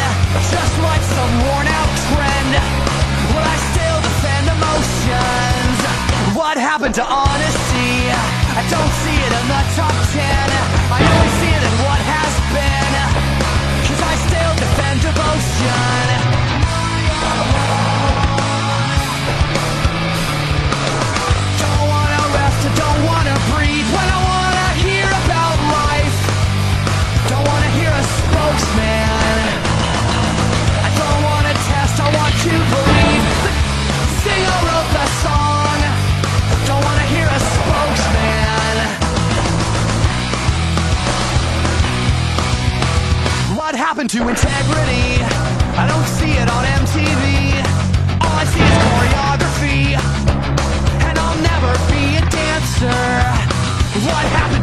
Just like some worn out trend. Will I still defend emotions? What happened to honesty? I don't see it in the top ten. I only see it in what has been. Cause I still defend devotion. Don't wanna rest, I don't wanna happened to integrity? I don't see it on MTV. All I see is choreography and I'll never be a dancer. What happened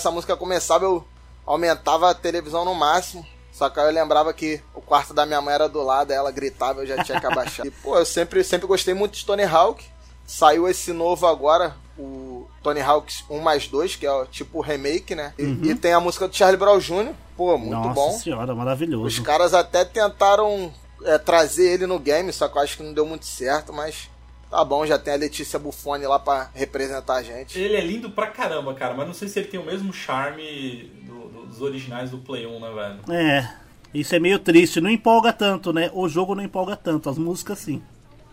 essa música começava, eu aumentava a televisão no máximo. Só que aí eu lembrava que o quarto da minha mãe era do lado, ela gritava, eu já tinha que abaixar. E, pô, eu sempre, sempre gostei muito de Tony Hawk. Saiu esse novo agora, o Tony Hawk 1 mais 2, que é o tipo remake, né? E, e tem a música do Charlie Brown Jr. Pô, muito Nossa bom. senhora, Os maravilhoso. caras até tentaram é, trazer ele no game, só que eu acho que não deu muito certo, mas tá bom, já tem a Letícia Buffoni lá pra representar a gente. Ele é lindo pra caramba, cara, mas não sei se ele tem o mesmo charme do- do- dos originais do Play 1, né, velho? É, isso é meio triste. Não empolga tanto, né? O jogo não empolga tanto, as músicas sim.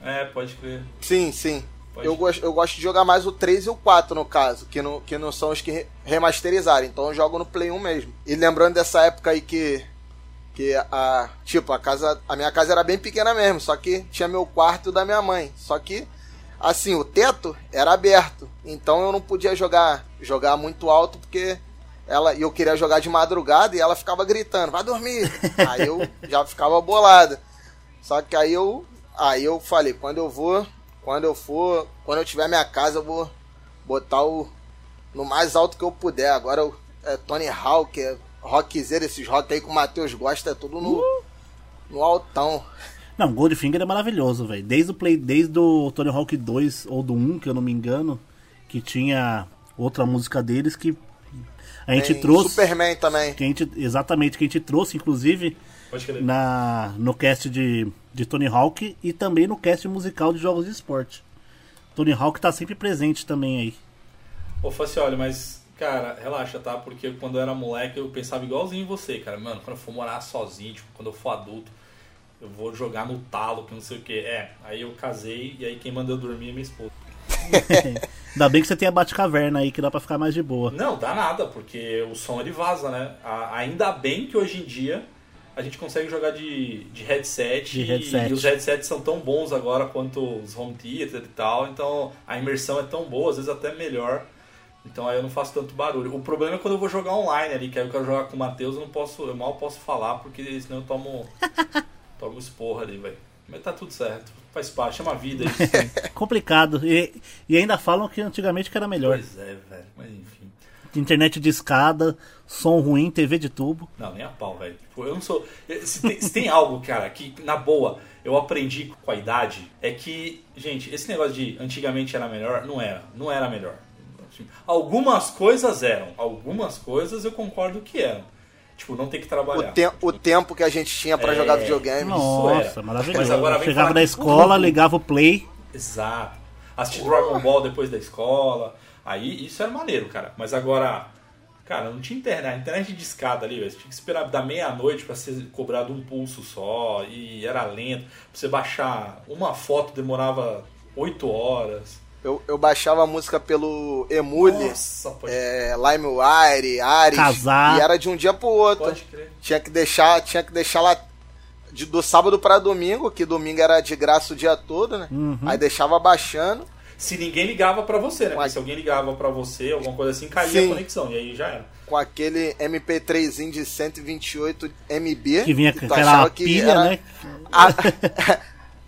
É, pode crer. Sim, sim. Pode. Eu gosto, eu gosto de jogar mais o 3 e o 4, no caso, que não, que não são os que re- remasterizaram. Então eu jogo no Play 1 mesmo. E lembrando dessa época aí que. Que a. Tipo, a casa. A minha casa era bem pequena mesmo, só que tinha meu quarto da minha mãe. Só que. Assim, o teto era aberto. Então eu não podia jogar jogar muito alto porque ela e eu queria jogar de madrugada e ela ficava gritando, vai dormir. aí eu já ficava bolado. Só que aí eu aí eu falei, quando eu vou, quando eu for, quando eu tiver minha casa, eu vou botar o no mais alto que eu puder. Agora eu, é Tony Hawk, é rockzeiro, esses rock aí que o Matheus gosta, é tudo no no altão. Não, Goldfinger é maravilhoso, velho. Desde o Play, desde o Tony Hawk 2 ou do 1, que eu não me engano, que tinha outra música deles que a gente Tem trouxe. Superman também. Que a gente, exatamente, que a gente trouxe, inclusive, Pode crer. na, no cast de, de Tony Hawk e também no cast musical de jogos de esporte. Tony Hawk tá sempre presente também aí. Ô, Facioli, mas, cara, relaxa, tá? Porque quando eu era moleque eu pensava igualzinho em você, cara. Mano, quando eu for morar sozinho, tipo, quando eu for adulto, eu vou jogar no talo, que não sei o que. É, aí eu casei e aí quem manda eu dormir é minha esposa. Ainda bem que você tem a Batcaverna aí, que dá pra ficar mais de boa. Não, dá nada, porque o som ele vaza, né? Ainda bem que hoje em dia a gente consegue jogar de, de headset, De e- headset. E, os headsets são tão bons agora quanto os home theater e tal, então a imersão é tão boa, às vezes até melhor. Então aí eu não faço tanto barulho. O problema é quando eu vou jogar online ali, que aí eu quero jogar com o Matheus, eu não posso, eu mal posso falar, porque senão eu tomo, tomo esporra ali, velho. Mas tá tudo certo, faz parte, chama a vida isso. Complicado. E, e ainda falam que antigamente que era melhor. pois é, velho, mas enfim. Internet de escada, som ruim, TV de tubo. Não, nem a pau, velho. Tipo, eu não sou. Se tem, se tem algo, cara, que na boa eu aprendi com a idade, é que, gente, esse negócio de antigamente era melhor, não era. Não era melhor. Algumas coisas eram. Algumas coisas eu concordo que eram. Tipo, não ter que O, trabalhar. te o tempo que a gente tinha pra É. jogar videogame. Nossa, era. maravilhoso. Mas agora vem Chegava da escola, tudo- ligava o play. Exato. Assistir Dragon Ball depois da escola. Aí isso era maneiro, cara. Mas agora, cara, não tinha internet. A internet de escada ali, velho. Você tinha que esperar da meia-noite pra ser cobrado um pulso só. E era lento. Pra você baixar uma foto demorava oito horas. Eu, eu baixava a música pelo Emule, Nossa, pode, é, LimeWire, Ares, Casar. e era de um dia pro outro. pode crer. Tinha que deixar, tinha que deixar lá de- do sábado pra domingo, que domingo era de graça o dia todo, né? Uhum. Aí deixava baixando. Se ninguém ligava pra você, né? Porque Uai. se alguém ligava pra você, alguma coisa assim, caía Sim. a conexão. E aí já era. com aquele MP3zinho de 128 MB. Que vinha tu com aquela achava que pilha, era né? A,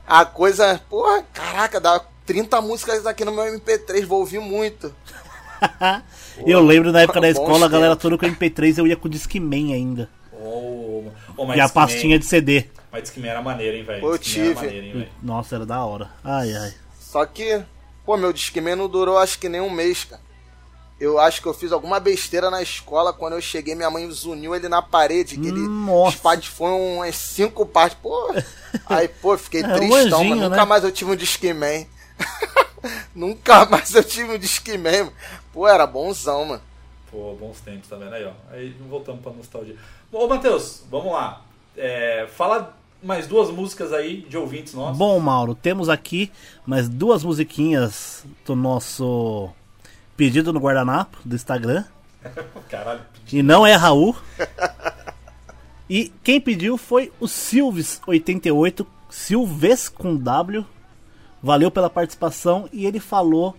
a coisa, porra, caraca, dá 30 músicas aqui no meu MP3, vou ouvir muito. Eu lembro na época da escola, a galera toda com MP3, eu ia com o Discman ainda. Oh, oh, E a pastinha de CD. Mas Discman era maneiro, hein, velho? Eu Discman era tive. maneiro, hein? Nossa, era da hora. Ai, ai. Só que, pô, meu Discman não durou acho que nem um mês, cara. Eu acho que eu fiz alguma besteira na escola. Quando eu cheguei, minha mãe zuniu ele na parede. Que ele Nossa. espatifou umas cinco partes. Pô, aí, pô, fiquei É, um tristão, anjinho, mas nunca né? mais eu tive um Discman. nunca mais eu tive um Discman. mano. Pô, era bonzão, mano. Pô, bons tempos, tá vendo aí, ó. Aí voltamos pra nostalgia. Bom, ô Matheus, vamos lá. É, fala mais duas músicas aí de ouvintes nossos. Bom, Mauro, temos aqui mais duas musiquinhas do nosso pedido no guardanapo do Instagram. Caralho, E não é Raul. E quem pediu foi o Silves88, Silves com W. Valeu pela participação e ele falou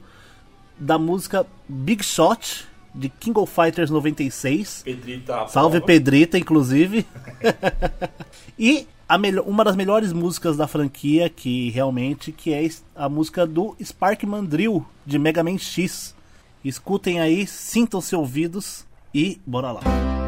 da música Big Shot de King of Fighters 96. Pedrita. Salve prova. Pedrita, inclusive. e uma das melhores músicas da franquia, que realmente que é a música do Spark Mandrill de Mega Man X, Escutem aí, sintam-se ouvidos e bora lá.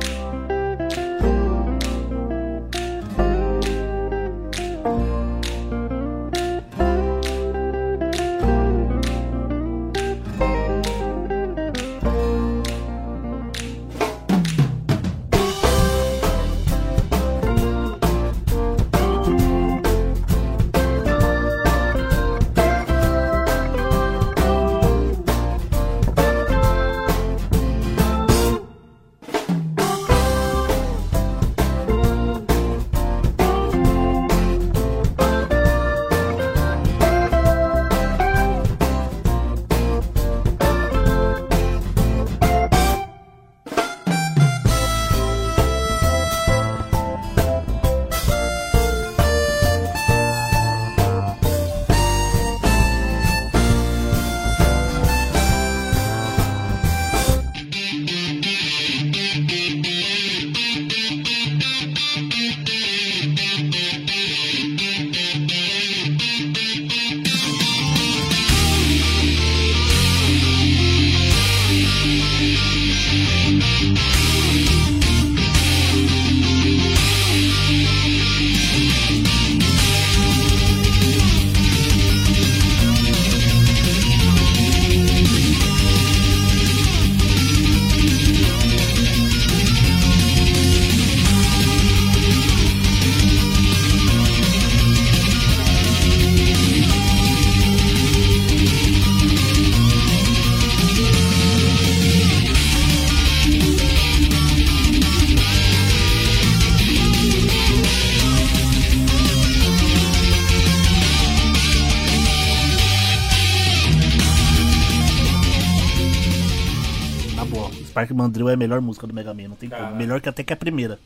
Mandrill é a melhor música do Mega Man, não tem Cara. como. Melhor que até que a primeira.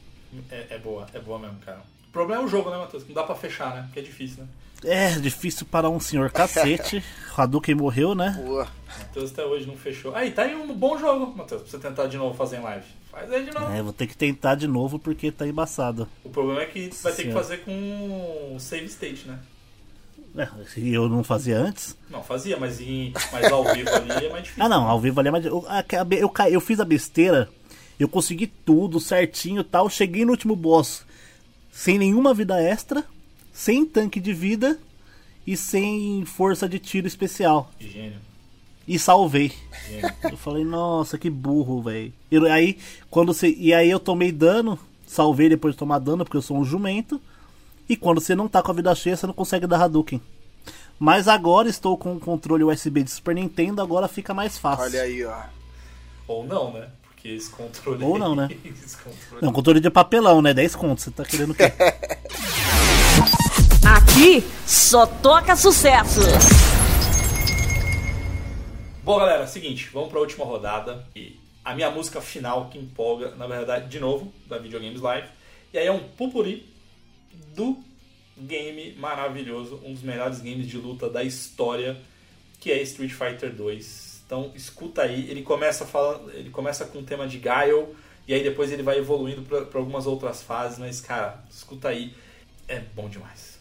É, é boa, é boa mesmo, cara. O problema é o jogo, né, Matheus? Não dá pra fechar, né? Porque é difícil, né? É difícil para um senhor cacete. Hadouken morreu, né? Pô, Matheus até hoje não fechou. Aí, tá aí um bom jogo, Matheus, pra você tentar de novo fazer em live. Faz aí de novo. É, vou ter que tentar de novo porque tá embaçado. O problema é que vai ter que fazer com save state, né? É, eu não fazia antes. Não, fazia, mas, em, mas ao vivo ali é mais difícil. Ah, não, ao vivo ali é mais. Eu, a- eu, ca- eu fiz a besteira, eu consegui tudo certinho e tal. Cheguei no último boss sem nenhuma vida extra, sem tanque de vida e sem força de tiro especial. Gênio. E salvei. Gênio. Eu falei, nossa, que burro, velho. E aí, quando você. E aí eu tomei dano, salvei depois de tomar dano, porque eu sou um jumento. E quando você não tá com a vida cheia, você não consegue dar Hadouken. Mas agora estou com o controle USB de Super Nintendo, agora fica mais fácil. olha aí, ó. Ou não, né? Porque esse controle. Ou não, né? esse controle. Não, controle de papelão, né? 10 contos. Você tá querendo o quê? Aqui só toca sucesso. Bom, galera, seguinte, vamos pra última rodada. E a minha música final que empolga, na verdade, de novo, da Videogames Live. E aí é um pupuri do game maravilhoso, um dos melhores games de luta da história, que é Street Fighter 2. Então, escuta aí, ele começa falando, ele começa com o tema de Guile e aí depois ele vai evoluindo para algumas outras fases, mas cara, escuta aí, é bom demais.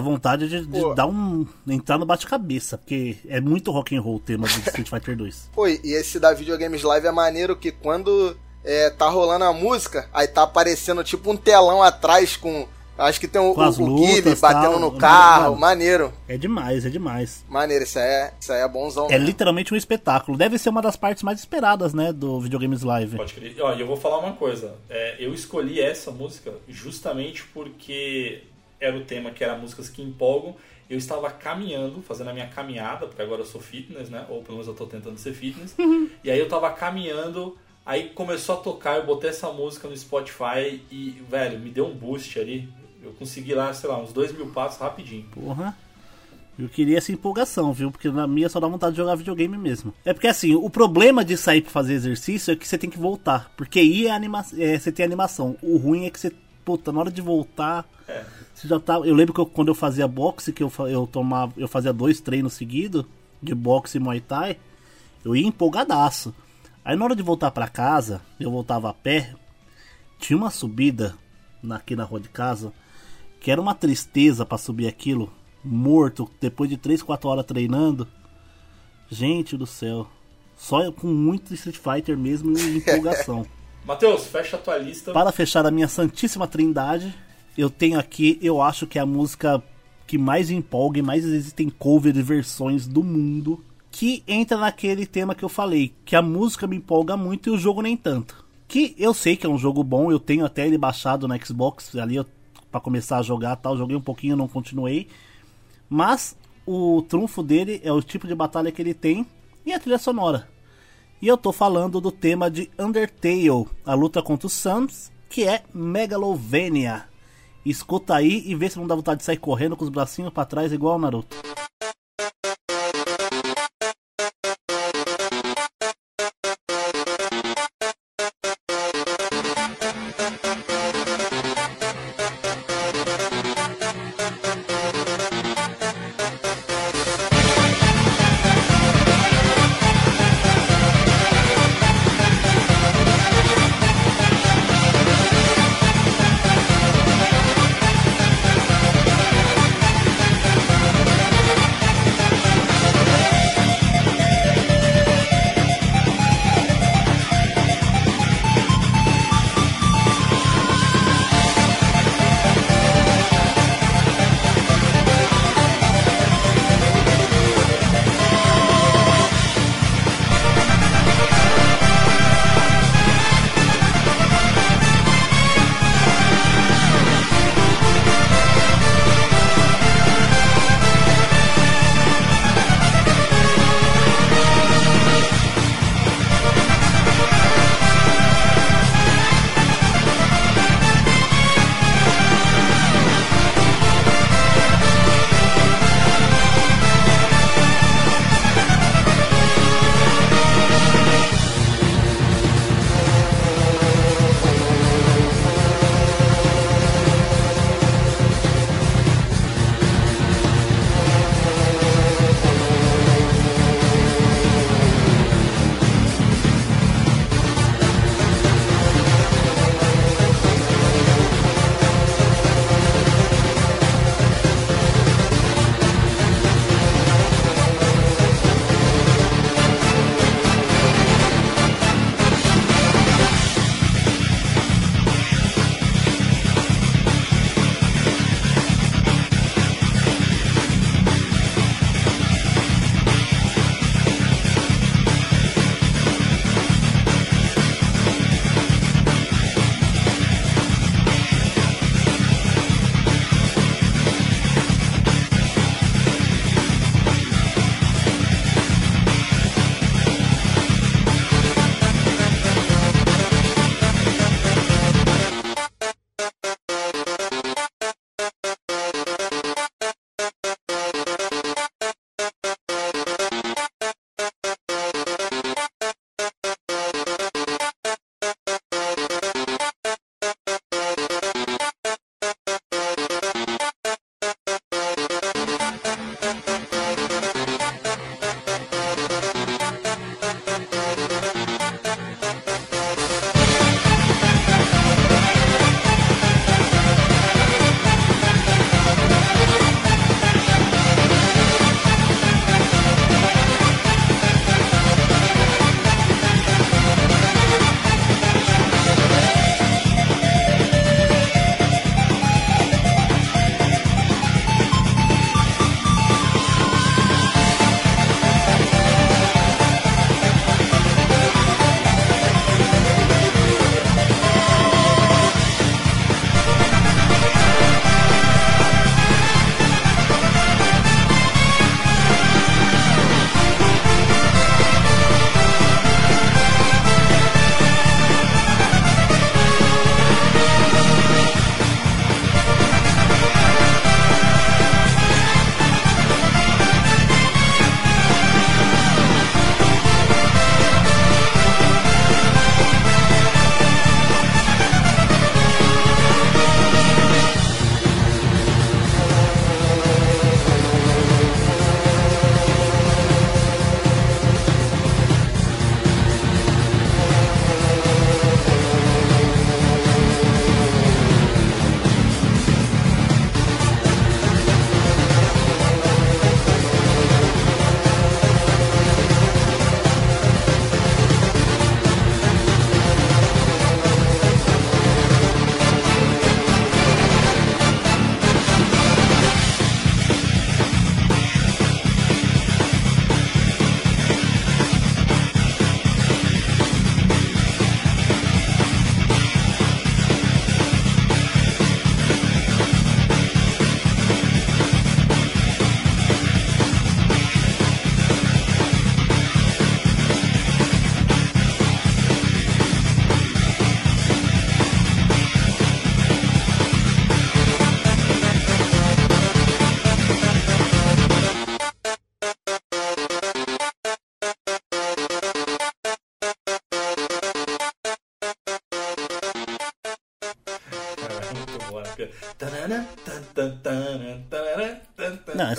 Vontade de, de dar um. entrar no bate-cabeça, porque é muito rock and roll o tema do Street Fighter 2. Pô, e esse da Videogames Live é maneiro que quando é, tá rolando a música, aí tá aparecendo tipo um telão atrás com. Acho que tem o, Com o, o lutas, Guile batendo tal. no carro. Mano. Maneiro. É demais, é demais. Maneiro, isso aí é, isso aí é bonzão. É mesmo. literalmente um espetáculo. Deve ser uma das partes mais esperadas, né, do Videogames Live. Pode crer. Ó, e eu vou falar uma coisa. É, eu escolhi essa música justamente porque era o tema que era músicas que empolgam. Eu estava caminhando, fazendo a minha caminhada, porque agora eu sou fitness, né? Ou pelo menos eu tô tentando ser fitness. E aí eu tava caminhando, aí começou a tocar, eu botei essa música no Spotify e, velho, me deu um boost ali. Eu consegui lá, sei lá, uns dois mil passos rapidinho. Porra. Eu queria essa empolgação, viu? Porque na minha só dá vontade de jogar videogame mesmo. É porque assim, o problema de sair pra fazer exercício é que você tem que voltar. Porque aí é anima é, você tem animação. O ruim é que você, puta, na hora de voltar, É. você já tá. Eu lembro que eu- quando eu fazia boxe, que eu, eu tomava. Eu fazia dois treinos seguidos de boxe e Muay Thai, eu ia empolgadaço. Aí na hora de voltar pra casa, eu voltava a pé, tinha uma subida na- aqui na rua de casa que era uma tristeza pra subir aquilo, morto, depois de 3, 4 horas treinando. Gente do céu. Só com muito Street Fighter mesmo e empolgação. Matheus, fecha a tua lista. Para fechar a minha santíssima trindade, eu tenho aqui, eu acho que é a música que mais empolga e mais existem cover e versões do mundo, que entra naquele tema que eu falei, que a música me empolga muito e o jogo nem tanto. Que eu sei que é um jogo bom, eu tenho até ele baixado no Xbox, ali pra começar a jogar tal, joguei um pouquinho, não continuei. Mas o trunfo dele é o tipo de batalha que ele tem e a trilha sonora. E eu tô falando do tema de Undertale, a luta contra os Suns, que é Megalovania. Escuta aí e vê se não dá vontade de sair correndo com os bracinhos pra trás igual o Naruto.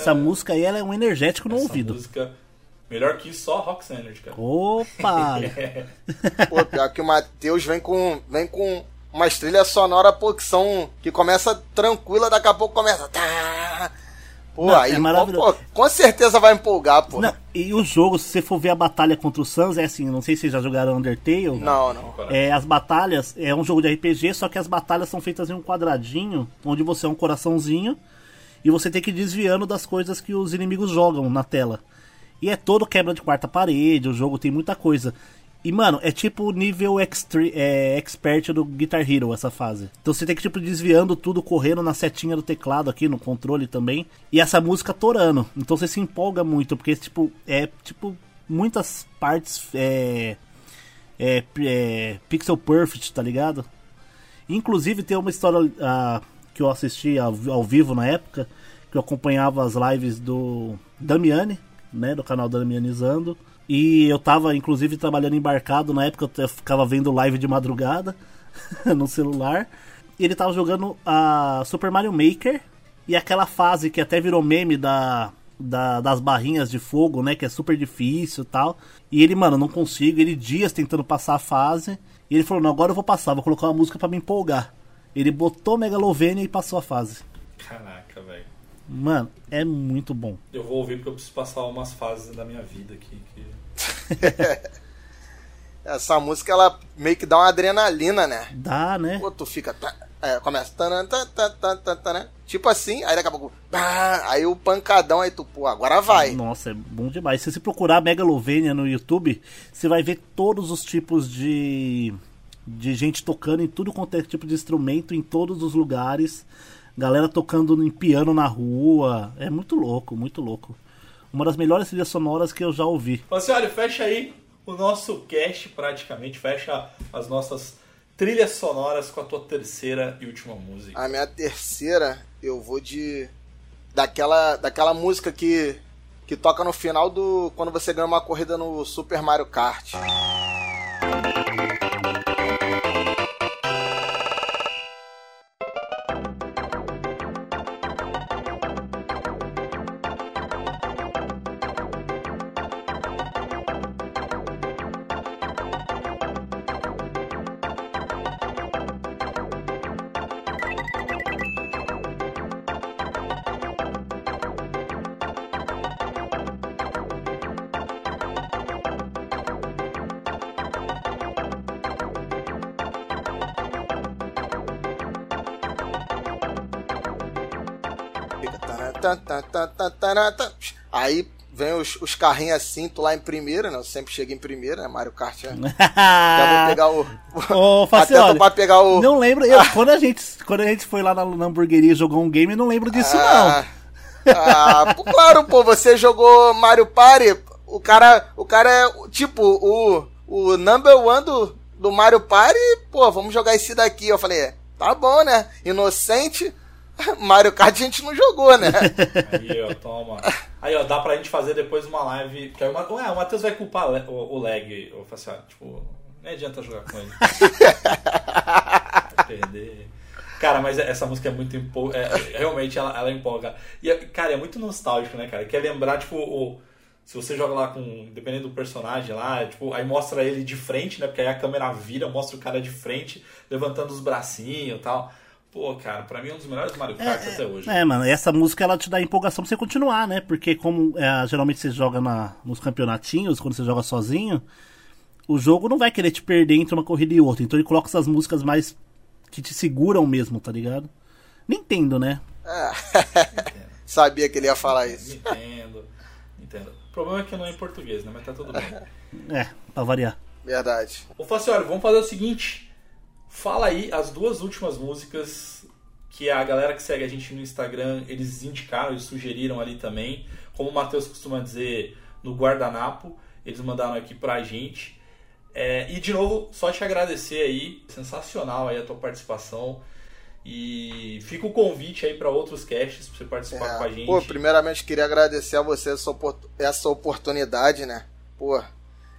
Essa música aí ela é um energético no essa ouvido. música, melhor que isso, só Rock Energy, cara. Opa! Pô, pior que o Matheus vem com, vem com umas trilhas sonoras, pô, que são. que começa tranquila, daqui a pouco começa. Tá, pô, Não, aí, é maravilhoso. pô, com certeza vai empolgar, pô. Não, e o jogo, se você for ver a batalha contra o Sans, é assim, não sei se vocês já jogaram Undertale. Não, não. É, as batalhas, é um jogo de RPG, só que as batalhas são feitas em um quadradinho, onde você é um coraçãozinho, e você tem que ir desviando das coisas que os inimigos jogam na tela. E é todo quebra de quarta parede, o jogo tem muita coisa. E, mano, é tipo nível extre- é, expert do Guitar Hero essa fase. Então você tem que, tipo, desviando tudo, correndo na setinha do teclado aqui, no controle também. E essa música torando. Então você se empolga muito, porque, tipo, é, tipo, muitas partes é, é, é, pixel perfect, tá ligado? Inclusive tem uma história ah, que eu assisti ao, ao vivo na época, que eu acompanhava as lives do Damiani, né, do canal Damianizando. E eu tava, inclusive, trabalhando embarcado na época, eu ficava vendo live de madrugada no celular. E ele tava jogando a Super Mario Maker e aquela fase que até virou meme da, da- das barrinhas de fogo, né? Que é super difícil e tal. E ele, mano, não consigo. Ele dias tentando passar a fase. E ele falou, não, agora eu vou passar, vou colocar uma música pra me empolgar. Ele botou Megalovania e passou a fase. Caraca, velho. Mano, é muito bom. Eu vou ouvir porque eu preciso passar umas fases da minha vida aqui. Que... Essa música, ela meio que dá uma adrenalina, né? Dá, né? Pô, tu fica. tá, é, começa. tan, Tipo assim, aí daqui a pouco. aí o pancadão, aí tu, pô, agora vai. Nossa, é bom demais. Se você procurar Megalovania no YouTube, você vai ver todos os tipos de de gente tocando em tudo quanto é tipo de instrumento em todos os lugares. Galera tocando em piano na rua. É muito louco, muito louco. Uma das melhores trilhas sonoras que eu já ouvi. Assim, olha, fecha aí o nosso cast praticamente, fecha as nossas trilhas sonoras com a tua terceira e última música. A minha terceira, eu vou de. Daquela, daquela música que, que toca no final do. Quando você ganha uma corrida no Super Mario Kart. Fica os, os carrinhos assim, tu lá em primeira, né? Eu sempre chego em primeira, né? Mario Kart. Já, já vou pegar o. Ô, Até Facioli, pegar o. Não lembro. eu- quando, a gente, quando a gente foi lá na, na hamburgueria e jogou um game, eu não lembro disso, Ah, ah, pô, claro, pô, você jogou Mario Party, o cara, o cara é tipo o, o number one do, do Mario Party, pô, vamos jogar esse daqui. Eu falei, é, tá bom, né? Inocente, Mario Kart a gente não jogou, né? Aí, ó, toma. Aí, ó, dá pra gente fazer depois uma live. Que aí o, Ma- Ué, o Matheus vai culpar o, o lag. Eu assim, ó, tipo, nem adianta jogar com ele. Perder. Cara, mas essa música é muito empol... é, realmente ela, ela empolga. E, é- cara, é muito nostálgico, né, cara? Quer lembrar, tipo, o. Se você joga lá com. Dependendo do personagem lá, tipo, aí mostra ele de frente, né? Porque aí a câmera vira, mostra o cara de frente, levantando os bracinhos e tal. Pô, cara, pra mim é um dos melhores Mario Kart até hoje. É, mano, essa música ela te dá empolgação pra você continuar, né? Porque como é, geralmente você joga na, nos campeonatinhos, quando você joga sozinho, o jogo não vai querer te perder entre uma corrida e outra. Então ele coloca essas músicas mais que te seguram mesmo, tá ligado? Nintendo, né? Sabia que ele ia falar isso. Entendo, entendo. O problema é que não é em português, né? Mas tá tudo bem. É, pra variar. Verdade. Ô Facioli, vamos fazer o seguinte. Fala aí as duas últimas músicas que a galera que segue a gente no Instagram, eles indicaram, eles sugeriram ali também. Como o Matheus costuma dizer, no guardanapo. Eles mandaram aqui pra gente. É, e de novo, só te agradecer aí. Sensacional aí a tua participação. E fica o convite aí para outros casts pra você participar É, com a gente. Pô, primeiramente queria agradecer a você essa, essa oportunidade, né? Pô,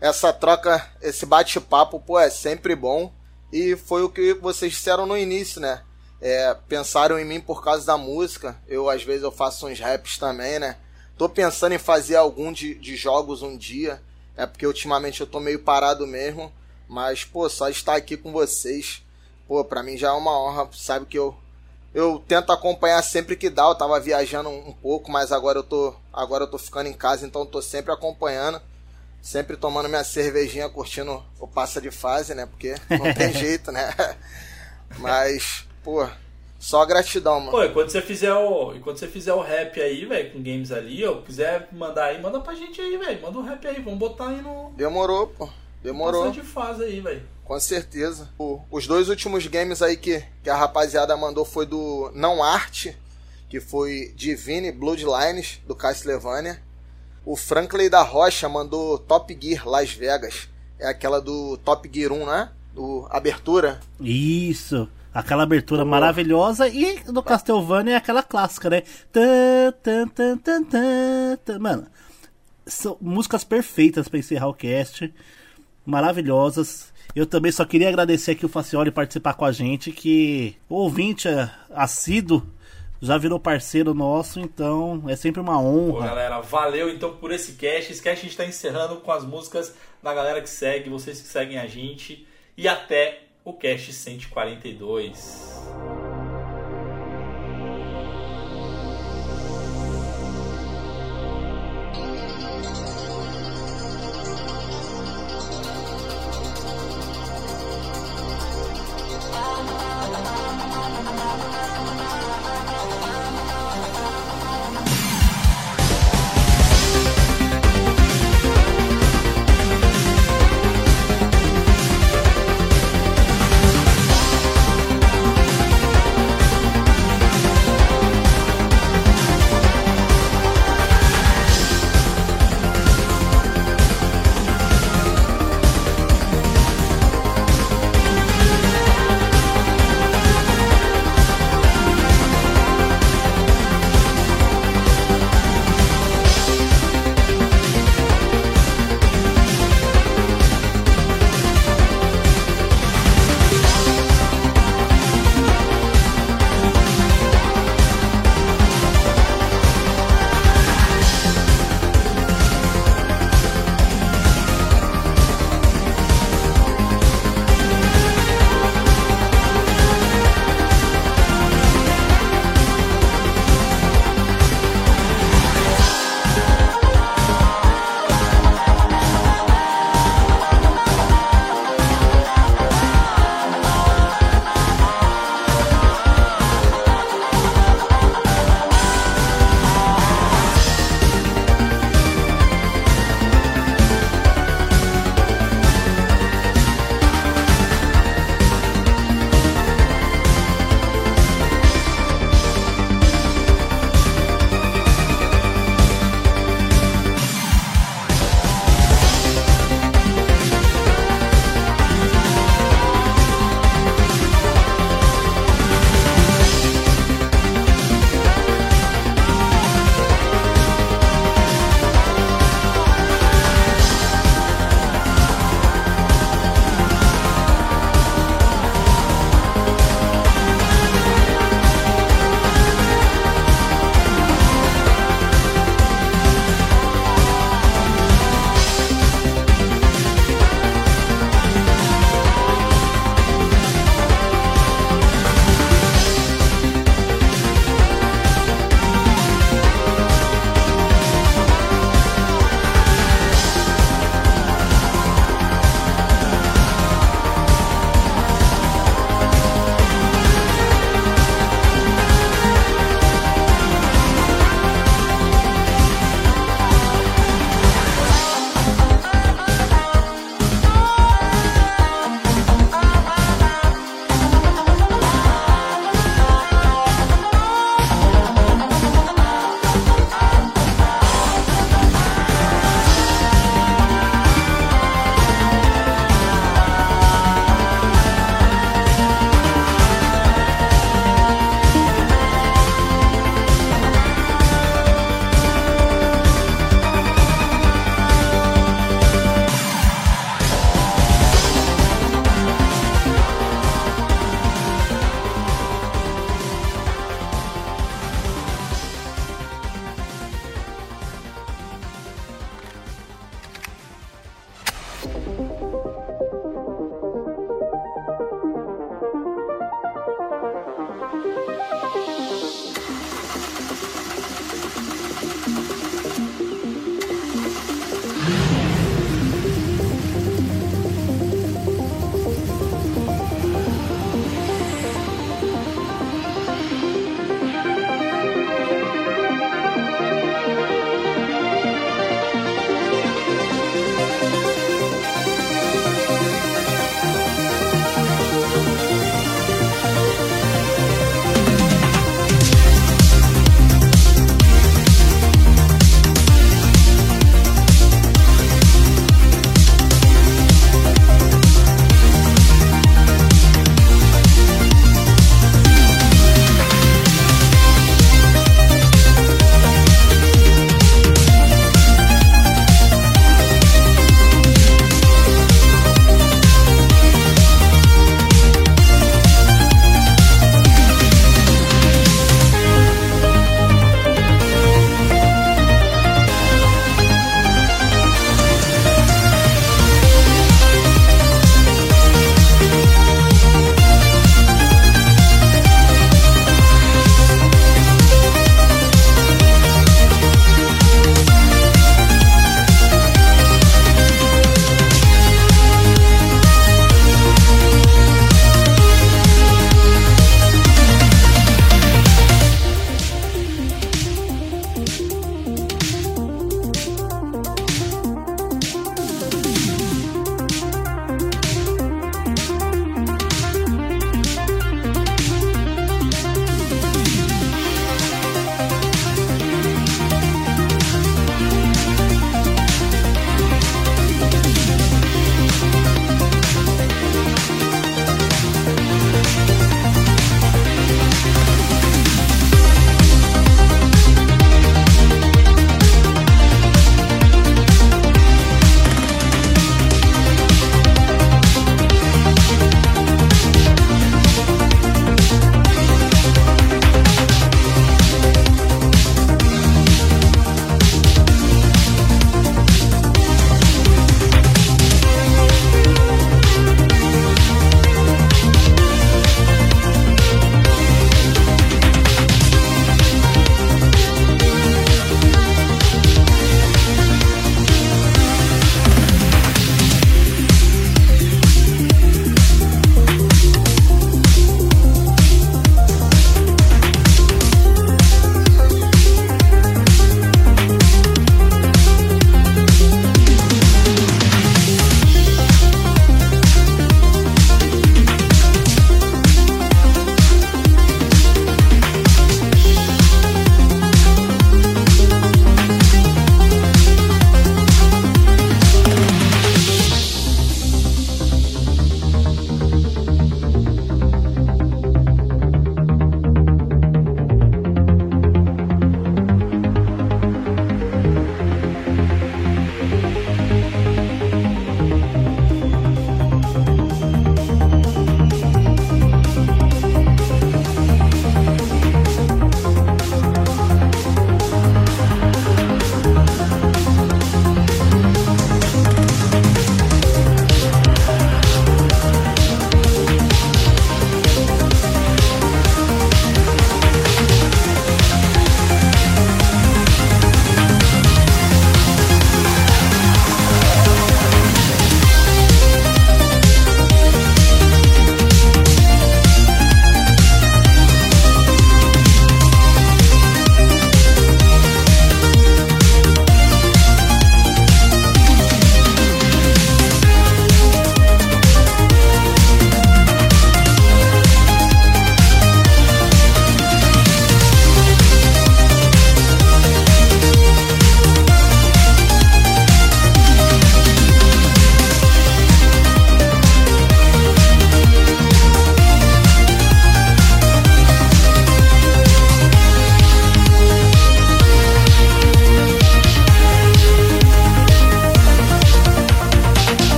essa troca, esse bate-papo, pô, é sempre bom. E foi o que vocês disseram no início, né? é, pensaram em mim por causa da música. Eu, às vezes, eu faço uns raps também, né? Tô pensando em fazer algum de, de jogos um dia. É porque ultimamente eu tô meio parado mesmo. Mas, pô, só estar aqui com vocês, pô, pra mim já é uma honra. Sabe que eu, eu tento acompanhar sempre que dá. Eu tava viajando um, pouco, mas agora eu tô, agora eu tô ficando em casa, então tô sempre acompanhando. Sempre tomando minha cervejinha, curtindo o passa de fase, né? Porque não tem jeito, né? Mas, pô, só gratidão, mano. Pô, e quando você fizer o, e quando você fizer o rap aí, velho, com games ali, ou quiser mandar aí, manda pra gente aí, velho. Manda um rap aí, vamos botar aí no Demorou, pô. Demorou. Passa de fase aí, velho. Com certeza. O- os dois últimos games aí que, que a rapaziada mandou foi do Não Arte, que foi Divine Bloodlines, do Castlevania. O Franklin da Rocha mandou Top Gear Las Vegas. É aquela do Top Gear 1, né? Do Abertura. Isso. Aquela abertura maravilhosa e do Castlevania é aquela clássica, né? Tan, tan, tan, tan, tan, tan. Mano, são músicas perfeitas pra encerrar o cast. Maravilhosas. Eu também só queria agradecer aqui o Facioli participar com a gente, que o ouvinte assíduo já virou parceiro nosso, então é sempre uma Pô, honra. galera, valeu então por esse cast. Esse cast a gente tá encerrando com as músicas da galera que segue, vocês que seguem a gente. E até o cast 142.